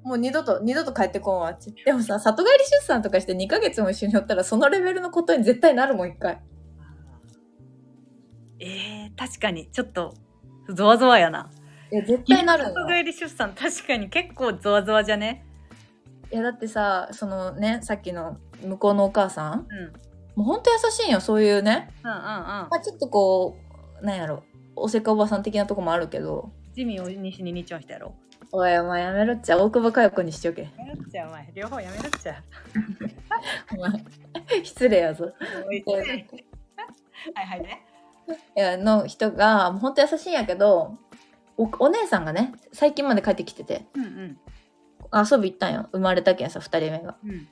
もう二度と二度と帰ってこんわでもさ里帰り出産とかして2ヶ月も一緒におったらそのレベルのことに絶対なるもん一回。えー、確かに、ちょっと、ゾワゾワやな。いや絶対なる里帰り出産、確かに結構ゾワゾワじゃね？いやだってさそのねさっきの向こうのお母さんうん。うんもうほんと優しいんよそういうね。うんうん。まあちょっとこうなんやろおせっかおばさん的なとこもあるけど。ジミーを西に日曜してやろおいお前やめろっちゃ大久保佳代子にしちょけう。やめろっちゃ、お前。両方やめろっちゃ。[LAUGHS] お前失礼やぞはいはいね。いやの人がもうほんと優しいんやけどおお姉さんがね最近まで帰ってきててうんうん。遊び行ったんよ生まれたけんさ2人目がうん。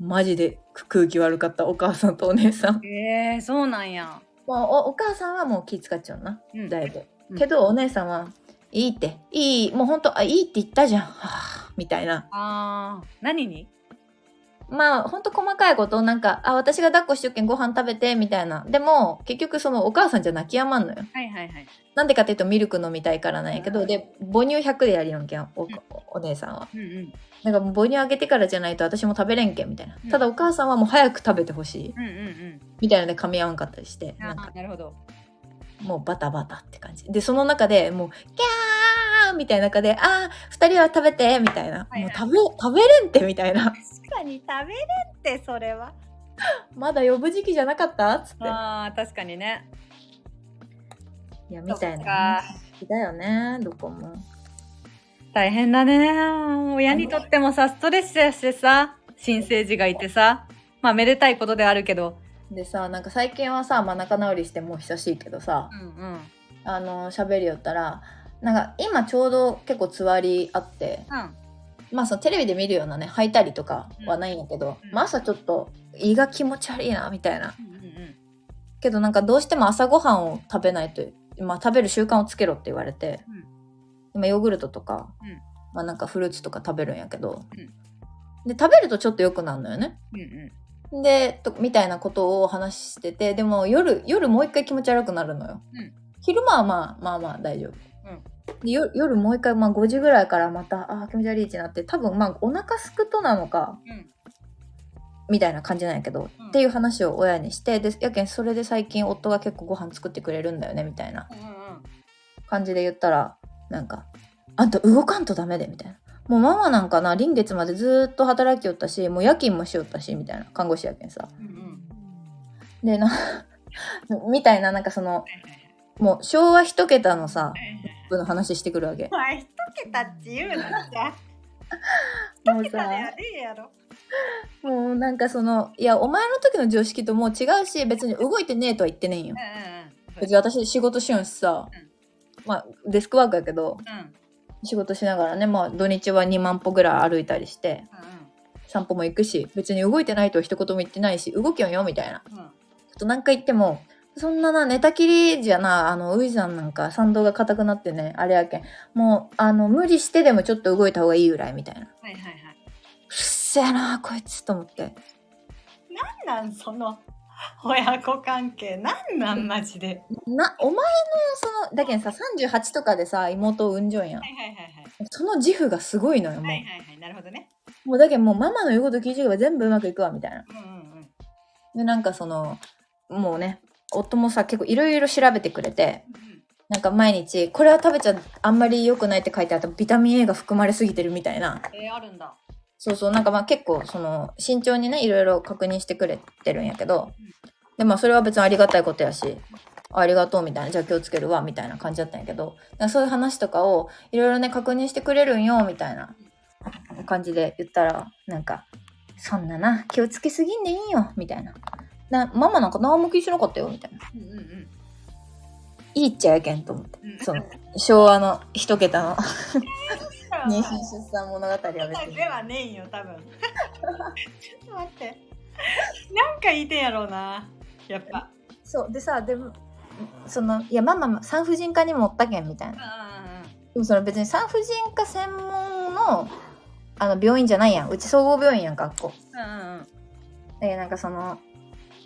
マジで空気悪かったお母さんとお姉さん、えー、そうなんや。まあ、おお母さんはもう気使っちゃうなうんだいぶ、うんけどお姉さんはいいって。いいもうほんとあいいって言ったじゃん。はあみたいな。あー、何に？まあほんと細かいことなんかあ私が抱っこしとけんご飯食べてみたいな。でも結局そのお母さんじゃ泣き止まんのよ。はいはいはい。なんでかっていうとミルク飲みたいからなんやけど、うん。で母乳100でやりよんけんおん。お姉さんは。うんうん。なんかもう母乳あげてからじゃないと私も食べれんけんみたいな、うん。ただお母さんはもう早く食べてほしい。うんうんうん。みたいなので噛み合わんかったりしてなんか。あーなるほど。もうバタバタって感じ。でその中でもうキャーみたいな中であー二人は食べてみたいな、はいはい。もう食べ食べれんってみたいな。確かに食べれってそれは。[LAUGHS] まだ呼ぶ時期じゃなかった？っつって。ああ、確かにね。いやみたいなだよねどこも。大変だね。親にとってもさ、ストレスやしてさ、新生児がいてさ、まあめでたいことであるけど。でさなんか最近はさ、まあ、仲直りしてもう久しいけどさうんうん。あの喋りよったらなんか今ちょうど結構つわりあってうん。まあそのテレビで見るようなね履いたりとかはないんやけど、うんまあ朝ちょっと胃が気持ち悪いなみたいなうんうんけどなんかどうしても朝ごはんを食べないと、まあ、食べる習慣をつけろって言われて、うん今ヨーグルトとか、うんまあなんかフルーツとか食べるんやけど、うんで食べるとちょっと良くなるのよね。うん。うんでとみたいなことを話しててでも夜夜もう一回気持ち悪くなるのよ。うん昼間はまあまあまあ大丈夫。うでよ夜もう一回、まあ、5時ぐらいからまたあー気持ち悪いってなって多分まあお腹すくとなのかうんみたいな感じなんやけど、うんっていう話を親にしてでやけんそれで最近夫が結構ご飯作ってくれるんだよねみたいな感じで言ったらなんか「あんた動かんとダメで」みたいな。もうママなんかな臨月までずーっと働きよったしもう夜勤もしよったしみたいな看護師やけんさ。うんうん。でな [LAUGHS] みたいななんかそのもう昭和一桁のさの話してくるわけ。まあ一桁って言うのじゃもうさもうなんかそのいやお前の時の常識ともう違うし別に動いてねえとは言ってねえんよ。うんうんうん。別に私仕事しよんしさ、うん。まあデスクワークやけど。うん仕事しながらねまあ土日は2万歩ぐらい歩いたりしてうん散歩も行くし別に動いてないとは一言も言ってないし動きよんよみたいな。うん。と何回言ってもそんなな寝たきりじゃなあのウイさんなんか参道が硬くなってねあれやけんもうあの無理してでもちょっと動いた方がいいぐらいみたいな。うはいはいはい。っせえなこいつと思って。なんなんその [LAUGHS] 親子関係。なんなんマジで。なお前のそのだけどさ38とかでさ妹を産んじょんやん。はいはいはいはい。その自負がすごいのよもう,、はいはいはい。なるほどね。もうだけどもうママの言うこと聞いてれば全部うまくいくわみたいな。うんうんうん。でなんかそのもうね夫もさ結構いろいろ調べてくれてうん。なんか毎日これは食べちゃあんまり良くないって書いてあったビタミン A が含まれすぎてるみたいな。えー、あるんだそうそうなんかまあ結構その慎重にねいろいろ確認してくれてるんやけどでまあそれは別にありがたいことやしありがとうみたいなじゃあ気をつけるわみたいな感じだったんやけどそういう話とかをいろいろね確認してくれるんよみたいな感じで言ったらなんか「そんなな気をつけすぎんでいいよ」みたいな。なママなんか何も気にしなかったよみたいな。うんうんうん。いいっちゃやけんと思って。うん。その昭和の一桁の妊妊娠出産物語は別に。ではねえんよ多分。ちょっと待って。なんか言いてんやろうなやっぱ。そうでさでもそのいやママ産婦人科にもおったけんみたいな。でもその別に産婦人科専門のあの病院じゃないやん。うち総合病院やん学校。うんうんうん。でなんかその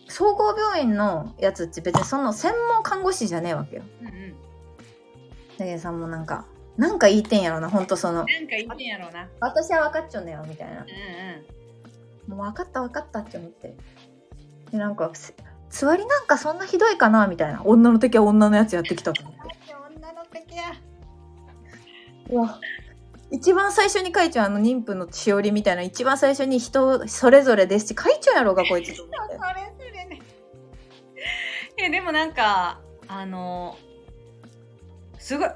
総合病院のやつって別にその専門看護師じゃねえわけよ。うんうん。だけどさもうなんかなんか言いてんやろなほんとその。なんか言ってんやろうな。私は分かっちゃうんだよみたいな。うんうん。もう分かった分かったって思って。でなんかつつわりなんかそんなひどいかなみたいな。女の敵は女のやつやってきたと思って。女の敵や。うわ。一番最初に書いちゃうあの妊婦のしおりみたいな。一番最初に人それぞれですし書いちゃうやろうがこいつと思って。それそれね。えでもなんかあのすごい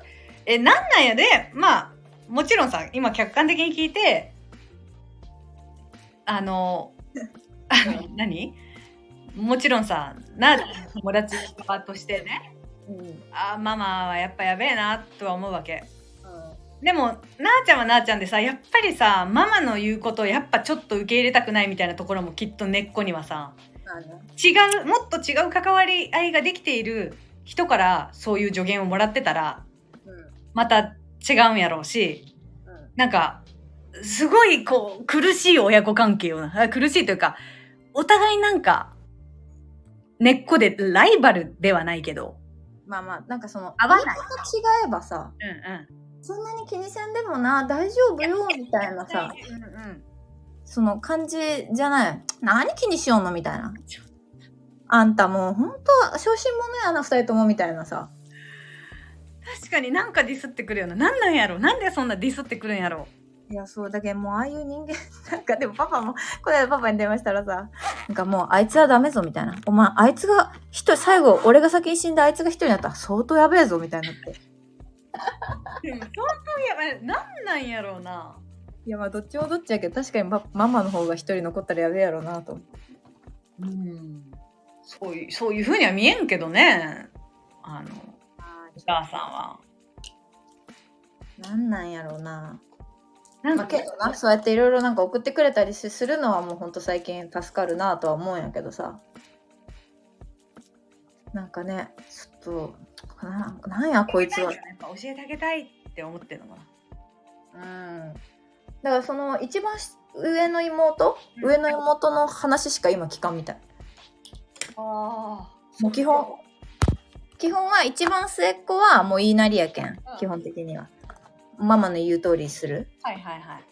えなんなんやで。まあもちろんさ今客観的に聞いてあの [LAUGHS] あの何？もちろんさな友達側としてね。うん。あママはやっぱやべえなとは思うわけ。でもなあちゃんはなあちゃんでさやっぱりさママの言うことをやっぱちょっと受け入れたくないみたいなところもきっと根っこにはさ違うもっと違う関わり合いができている人からそういう助言をもらってたらまた違うんやろうしなんかすごいこう苦しい親子関係を苦しいというかお互いなんか根っこでライバルではないけどまあまあなんかその合わない。違えばさうんうん。そんなに気にせんでもな大丈夫？よみたいなさうんうん。その感じじゃない？何気にしよんの？みたいな。あんたもうほんと小心者やな二人とも？みたいなさ確かになんかディスってくるよな。なんなんやろ？なんでそんなディスってくるんやろ？いやそうだけどもうああいう人間なんかでもパパもこれパパに電話したらさなんかもうあいつはダメぞみたいな。お前あいつが一人最後俺が先に死んであいつが一人になった。ら相当やべえぞみたいになって。でも相当やばい。なんなんやろうな。いやまあどっちもどっちやけど確かにパママの方が一人残ったらやべえやろうなと思って。うん。そういうそういうふうには見えんけどね。あのお母さんは。なんなんやろうな。なんかまあけどなそうやっていろいろなんか送ってくれたりするのはもうほんと最近助かるなとは思うんやけどさ。なんかねちょっとななんやこいつは。教えてあげたいって思ってるのかな。うん。だからその一番し上の妹、うん。上の妹の話しか今聞かんみたい。あもう基本基本は一番末っ子はもう言いなりやけんうん。基本的には。ママの言う通りにする。はいはいはい。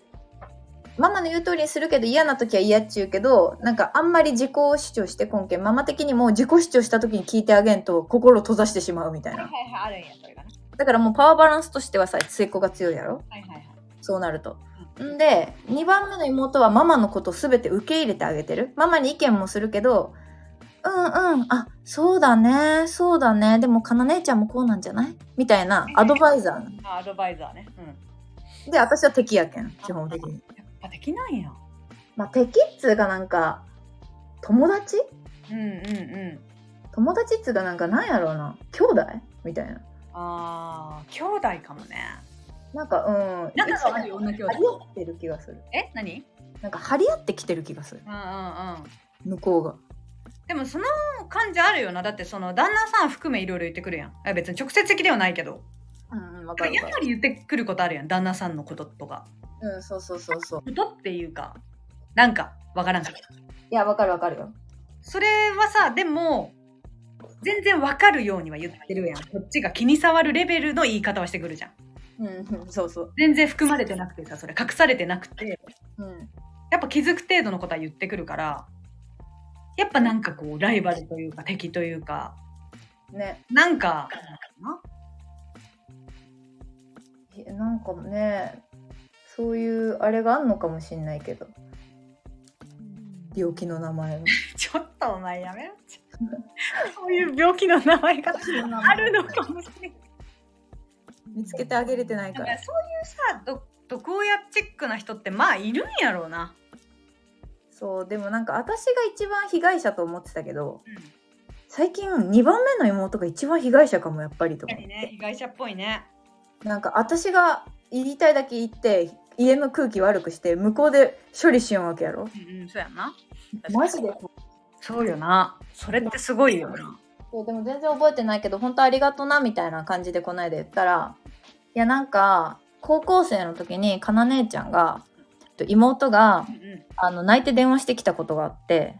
ママの言う通りにするけど嫌な時は嫌っちゅうけどなんかあんまり自己主張してこんけんママ的にも自己主張した時に聞いてあげんと心を閉ざしてしまうみたいな。はいはいはいあるんやそれがねだからもうパワーバランスとしてはさ末っ子が強いやろ。はいはいはい。そうなると。ん。で2番目の妹はママのことを全て受け入れてあげてる。ママに意見もするけどうんうん。あそうだね。そうだね。でもかな姉ちゃんもこうなんじゃない？みたいなアドバイザーあアドバイザーね。うん。で私は敵やけん基本的に。やっぱできないや。んまあ敵っつうかなんか友達？うんうんうん。友達っつうかなんかなんやろうな。兄弟？みたいな。あー兄弟かもね。なんかうん。仲が悪い女兄弟。張り合ってる気がする。え？何？なんか張り合ってきてる気がする。うんうんうん。向こうがでもその感じあるよな。だってその旦那さん含めいろいろ言ってくるやん。あ別に直接的ではないけど。うんうんわやっぱり言ってくることあるやん。旦那さんのこととか。うんそうそうそうそう。ことっていうか。なんかわからんけどいやわかるわかるよ。それはさでも全然わかるようには言ってるやん。こっちが気に障るレベルの言い方はしてくるじゃん。うんうんそうそう。全然含まれてなくてさそれ。隠されてなくて。うん。やっぱ気づく程度のことは言ってくるからやっぱなんかこうライバルというか敵というか。ね。なんか。えなんかねそういうあれがあんのかもしんないけど。病気の名前の [LAUGHS] ちょっとお前やめろ。ってそういう病気の名前があるのかもしれない。見つけてあげれてないだかかららそういうさど毒親チックな人ってまあいるんやろうな、そうでもなんか私が一番被害者と思ってたけどうん、最近2番目の妹が一番被害者かもやっぱりと思っ確かにね被害者っぽいね。てなんか私が言いたいだけ言って家の空気悪くして向こうで処理しようわけやろ。うんうんそうやんなマジで？そうよな。それってすごいよな。そうでも全然覚えてないけど本当ありがとなみたいな感じでこないで言ったらいやなんか高校生の時にかな姉ちゃんがと妹がうんうん。あの泣いて電話してきたことがあって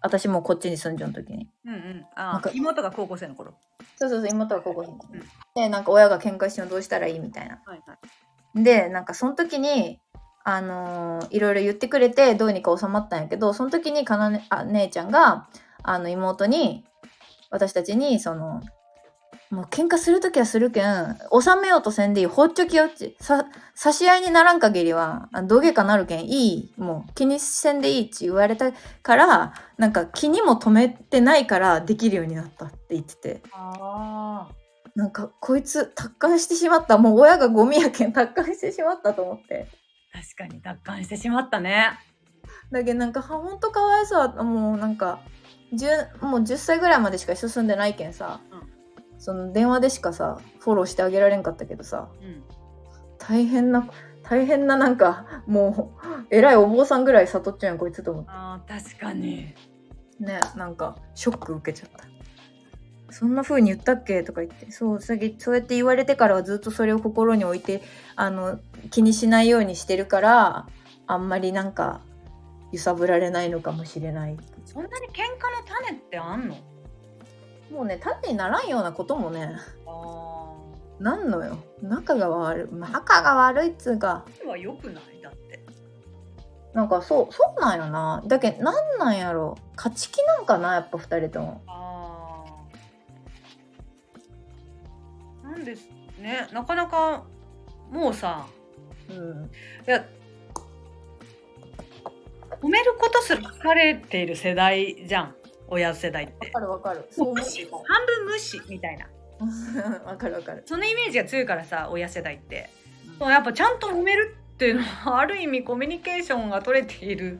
私もうこっちに住んじゃう時に。うんうん。あ妹が高校生の頃。そうそうそう妹が高校生の時うん。でなんか親が喧嘩してもどうしたらいいみたいな。はいはい。でなんかその時にあのーいろいろ言ってくれてどうにか収まったんやけどその時にかなねあ姉ちゃんがあの妹に私たちにそのもう喧嘩する時はするけん収めようとせんでいい。ほっちょきよっち。さ差し合いにならん限りはあ土下かなるけんいい。もう気にせんでいいって言われたからなんか気にも留めてないからできるようになったって言ってて。ああなんかこいつ達観してしまった。もう親がゴミやけん達観してしまったと思って。確かに奪還してしまったね。だけどなんかはほんとかわいそうもうなんか10もう10歳ぐらいまでしか進んでないけんさ、うんその電話でしかさフォローしてあげられんかったけどさうん。大変な大変ななんかもう偉いお坊さんぐらい悟っちゃうやんこいつと思っあー確かに。てねなんかショック受けちゃった。そんな風に言ったっけとか言って。そうそうやって言われてからはずっとそれを心に置いてあの気にしないようにしてるからあんまりなんか揺さぶられないのかもしれない。そんなに喧嘩の種ってあんの？もうね種にならんようなこともねあなんのよ。仲が悪い。仲が悪いっつうか。あは良くない？だって。なんかそうそうなんよな。だけどなんなんやろ。勝ち気なんかなやっぱ二人とも。ああなんですね。なかなかもうさうん。いや褒めることすら疲れている世代じゃん親世代って。わかるわかる。そう思無視半分無視みたいな。[LAUGHS] わかるわかる。そのイメージが強いからさ親世代って、そうやっぱちゃんと褒めるっていうのはある意味コミュニケーションが取れている。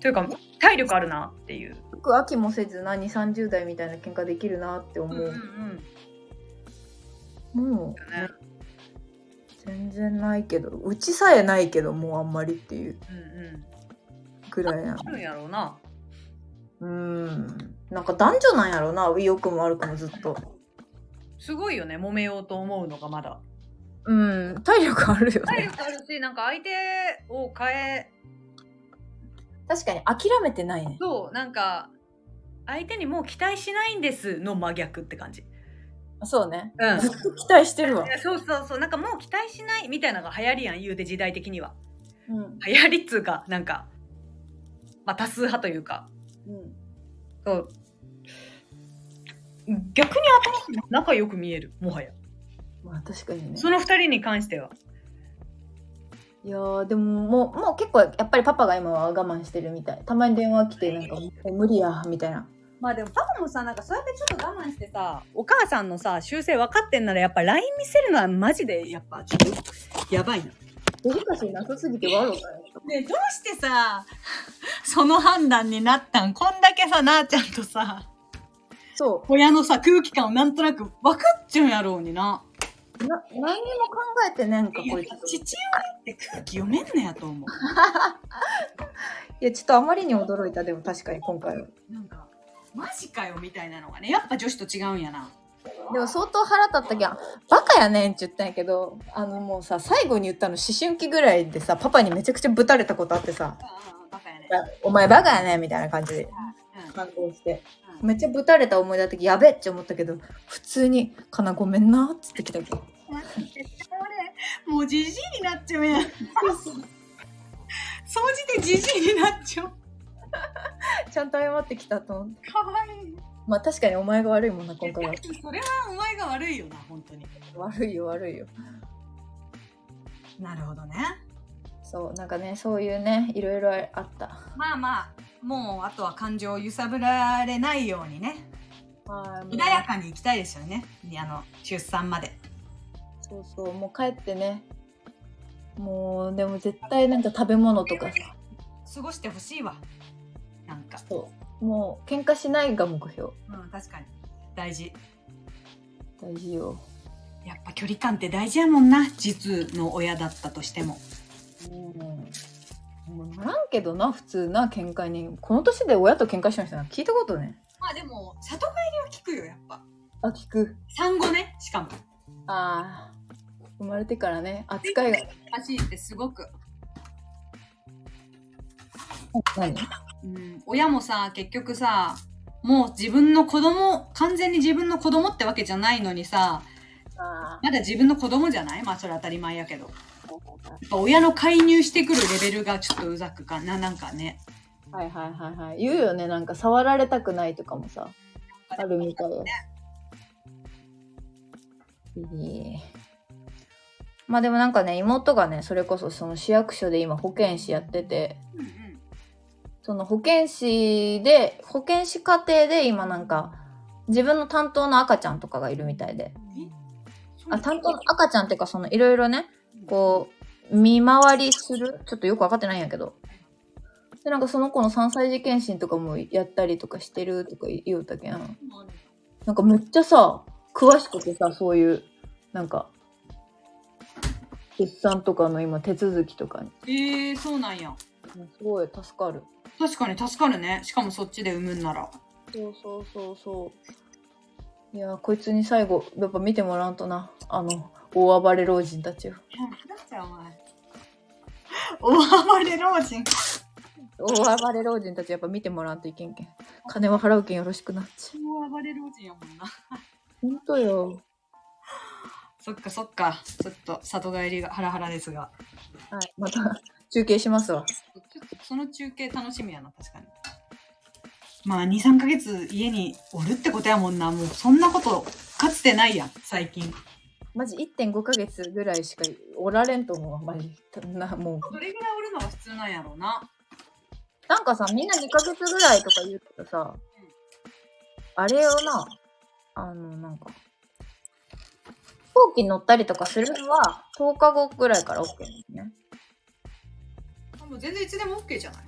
というか体力あるなっていう、よく飽きもせず何30代みたいな喧嘩できるなって思う。んうんう、うん。もう、ね。全然ないけど。うちさえないけどもうあんまりっていううんうん。ぐらいなあるんやろうなうん。なんか男女なんやろな良くも悪くもずっと。すごいよね揉めようと思うのがまだ。うん体力あるよね。体力あるしなんか相手を変え確かに諦めてないね。そうなんか相手にもう期待しないんですの真逆って感じ。そうね。うん。ずっと期待してるわ。そうそうそうなんかもう期待しないみたいなのが流行りやん言うて時代的には。うん。流行りっつうかなんかまあ多数派というかうん。逆に頭が仲良く見える。もはや。まあ確かにね。その二人に関しては。いやーでももうもう結構やっぱりパパが今は我慢してるみたい。たまに電話来てなんかもう無理やみたいな。まあでもパパもさなんかそうやってちょっと我慢してさお母さんのさ修正分かってんならやっぱ LINE 見せるのはマジでやっぱちょっとやばいなデリカシーなさすぎて悪かねどうしてさ [LAUGHS] その判断になったん？こんだけさなあちゃんとさそ親のさ空気感をなんとなく分かっちゃうんやろうにな。うな何にも考えてねんかこいつ。父親って空気読めんのやと思う。[LAUGHS] いやちょっとあまりに驚いた。でも確かに今回は。なんかマジかよみたいなのがねやっぱ女子と違うんやなでも相当腹立ったきゃバカやねんって言ったんやけどあのもうさ最後に言ったの思春期ぐらいでさパパにめちゃくちゃぶたれたことあってさバカやね「お前バカやねん」みたいな感じでうん。反抗してうん。めっちゃぶたれた思い出った時やべって思ったけど普通に「かなごめんな」っつってきたけど俺もうじじいになっちゃうやん。総じてじじいになっちゃう。ちゃんと謝ってきたと思ってかわいいまあ確かにお前が悪いもんな今回は。それはお前が悪いよな本当に。悪いよ悪いよ。なるほどね。そうなんかねそういうねいろいろあった。まあまあもうあとは感情を揺さぶられないようにね。はい穏やかに行きたいですよね。あの出産まで。そうそうもう帰ってね。もうでも絶対なんか食べ物とかさ。過ごしてほしいわ。なんか。そうもう喧嘩しないが目標。うん確かに。大事。大事よ。やっぱ距離感って大事やもんな。実の親だったとしても。うん。もうならんけどな普通な喧嘩に。この年で親と喧嘩しましたな聞いたことね。まあでも里帰りは聞くよやっぱ。あ聞く。産後ねしかも。ああ生まれてからね。扱いが。走ってすごく、何？うん、親もさ結局さもう自分の子供完全に自分の子供ってわけじゃないのにさあまだ自分の子供じゃない？まあそれ当たり前やけど。やっぱ親の介入してくるレベルがちょっとうざくかななんかね。はいはいはいはい。言うよね。なんか触られたくないとかもさ。あるみたいよ。いいまあでもなんかね妹がねそれこそその市役所で今保健師やってて。うんうんその保健師で保健師課程で今なんか自分の担当の赤ちゃんとかがいるみたいで。あ担当の赤ちゃんっていうかそのいろいろねこう見回りする？ちょっとよく分かってないんやけど。でなんかその子の3歳児検診とかもやったりとかしてるとか言うたけん。なんかめっちゃさ詳しくてさそういうなんか出産とかの今手続きとかに。えー、そうなんや。すごい助かる確かに助かるね。しかもそっちで産むんなら。そうそうそうそう。いやこいつに最後やっぱ見てもらわんとな。あの大暴れ老人たちを。だってお前。大暴れ老人大暴れ老人たちやっぱ見てもらわんといけんけん。金は払うけんよろしくなっちゃ大暴れ老人やもんな。うほんとよ。そっかそっか。ちょっと里帰りがハラハラですが。はいまた中継しますわ。ちょっとその中継楽しみやな確かに。まあ23ヶ月家におるってことやもんな。もうそんなことかつてないやん最近。マジ1.5ヶ月ぐらいしかおられんと思うわマジ。なもう。どれぐらいおるのが普通なんやろうな。なんかさみんな2ヶ月ぐらいとか言うけどさあれよなあのなんか飛行機乗ったりとかするのは10日後ぐらいから OK ですねもう全然いつでも OK じゃない？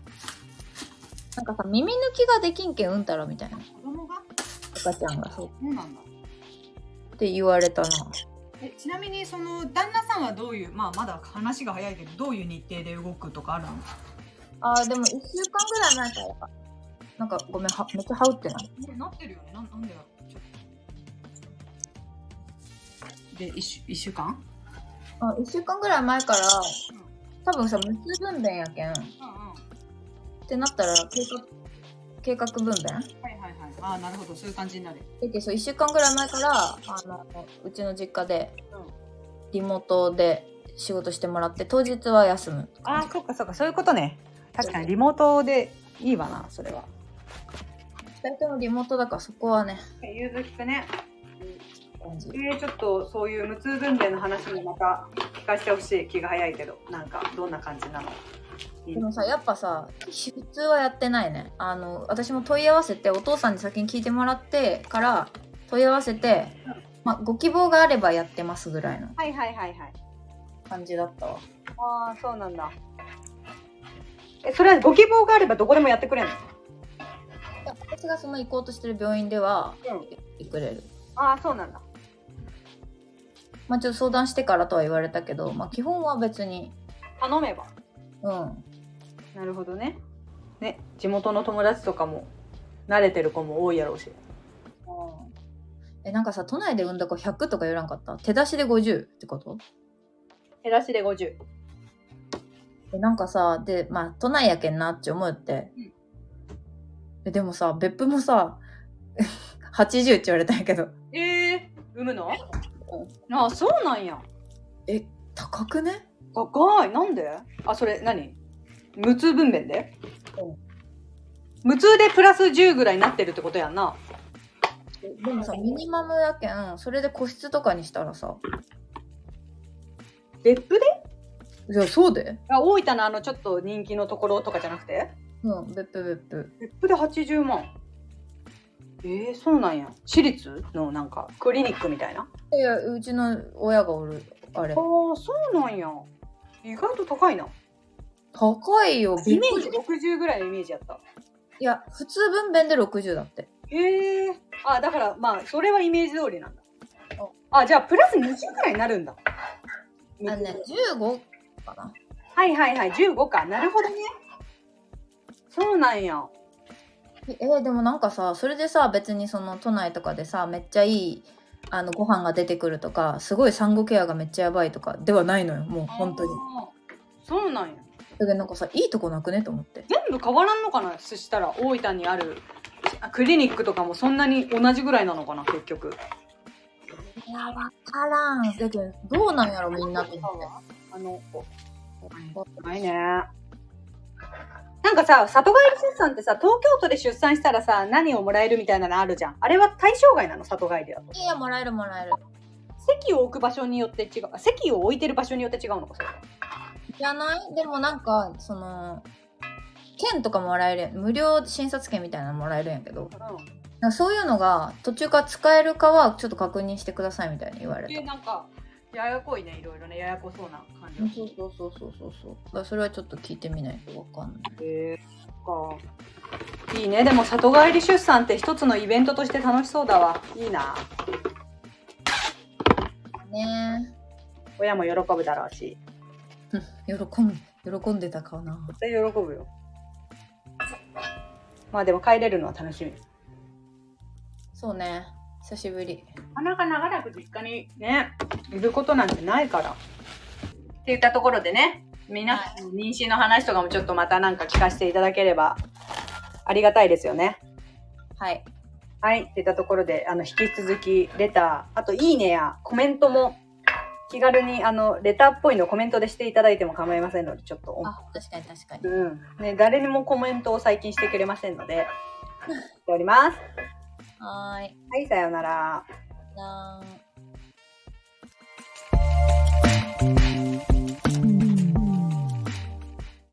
なんかさ耳抜きができんけんうんたらみたいな。子供が？赤ちゃんが。そうそうなんだ。って言われたなえちなみにその旦那さんはどういう？まあまだ話が早いけどどういう日程で動くとかあるの？あーでも1週間ぐらい前からなんかごめんはめっちゃハウってない。えなってるよね。ななんでやろちょっと。で 1, 週一週間？あ1週間ぐらい前から多分さ無痛分娩やけん。っうんうんてなったら計画計画分娩？はいはいはい。ああなるほど。そういう感じになる。だけどそう1週間ぐらい前からあのうちの実家でうん。リモートで仕事してもらって当日は休む。ああそっかそっか。そういうことね。確かにリモートでいいわなそれは。2人ともリモートだからそこはね。融通聞くね感じ。えー、ちょっとそういう無痛分娩の話もまた聞かせてほしい。気が早いけど。なんかどんな感じなの？でもさやっぱさ普通はやってないね。あの私も問い合わせてお父さんに先に聞いてもらってから問い合わせて、まあ、ご希望があればやってますぐらいのはいはいはいはい。感じだったわ。ああそうなんだ。えそれはご希望があればどこでもやってくれるの？私がその行こうとしてる病院ではうん。やってくれる。ああそうなんだまあちょっと相談してからとは言われたけど、まあ基本は別に、頼めば。うん。なるほどね。ね地元の友達とかも慣れてる子も多いやろうし。え、なんかさ、都内で産んだ子100とか言わなかった？手出しで50ってこと？手出しで50え、なんかさ、で、まあ都内やけんなって思うって。うん。え、でもさ、別府もさ、[LAUGHS] 80って言われたんやけど。ええー、産むの？ああそうなんや。え、高くね？高い。なんで？あそれ何？無痛分娩で、うん。無痛でプラス10ぐらいになってるってことやんな。えでもさ、ミニマムやけん、それで個室とかにしたらさ、別府で？いや、そうで。あ大分のあのちょっと人気のところとかじゃなくて？うん、別府別府。別府で80万えー、そうなんや。私立のなんかクリニックみたいな？いや、うちの親がおる、あれ。あ。あそうなんや。意外と高いな。高いよ、イメージびっくり。60ぐらいのイメージやった。いや、普通分娩で60だって。へえあだからまあそれはイメージ通りなんだ。あ。じゃあプラス20ぐらいになるんだ。あのね、15かな。はいはいはい15か。なるほどね。そうなんやえーでもなんかさ、それでさ、別にその都内とかでさ、めっちゃいい、あの、ご飯が出てくるとか、すごい産後ケアがめっちゃやばいとかではないのよ、もう本当に。そうなんやだけどなんかさ、いいとこなくねと思って。全部変わらんのかなそしたら大分にあるあクリニックとかもそんなに同じぐらいなのかな結局いや、わからん。だけど、どうなんやろ、みんなって。あの子ないねなんかさ里帰り出産ってさ東京都で出産したらさ何をもらえるみたいなのあるじゃん。あれは対象外なの里帰りだと。いや、もらえるもらえる。席を置く場所によって違う。あ席を置いてる場所によって違うのかそれじゃない？でもなんか、その、券とかもらえる無料診察券みたいなのもらえるんやけど、なんかそういうのが途中から使えるかはちょっと確認してくださいみたいに言われた。えなんかややこいねいろいろねややこそうな感じそうそうそうそうそうそう。だからそれはちょっと聞いてみないとわかんない。へえそっかいいねでも里帰り出産って一つのイベントとして楽しそうだわいいなね親も喜ぶだろうしえ。[LAUGHS] 喜ん、喜んでたかな。絶対喜ぶよまあでも帰れるのは楽しみそうね。久しぶり。なかなか長らく実家にねいることなんてないからっていったところでね皆さんの妊娠の話とかもちょっとまたなんか聞かせていただければありがたいですよねはい。はいっていったところであの引き続きレターあといいねやコメントも気軽にあのレターっぽいのコメントでしていただいても構いませんのでちょっとあ、確かに確かに。うんね、誰にもコメントを最近してくれませんので [LAUGHS] しておりますはーい。はいさようなら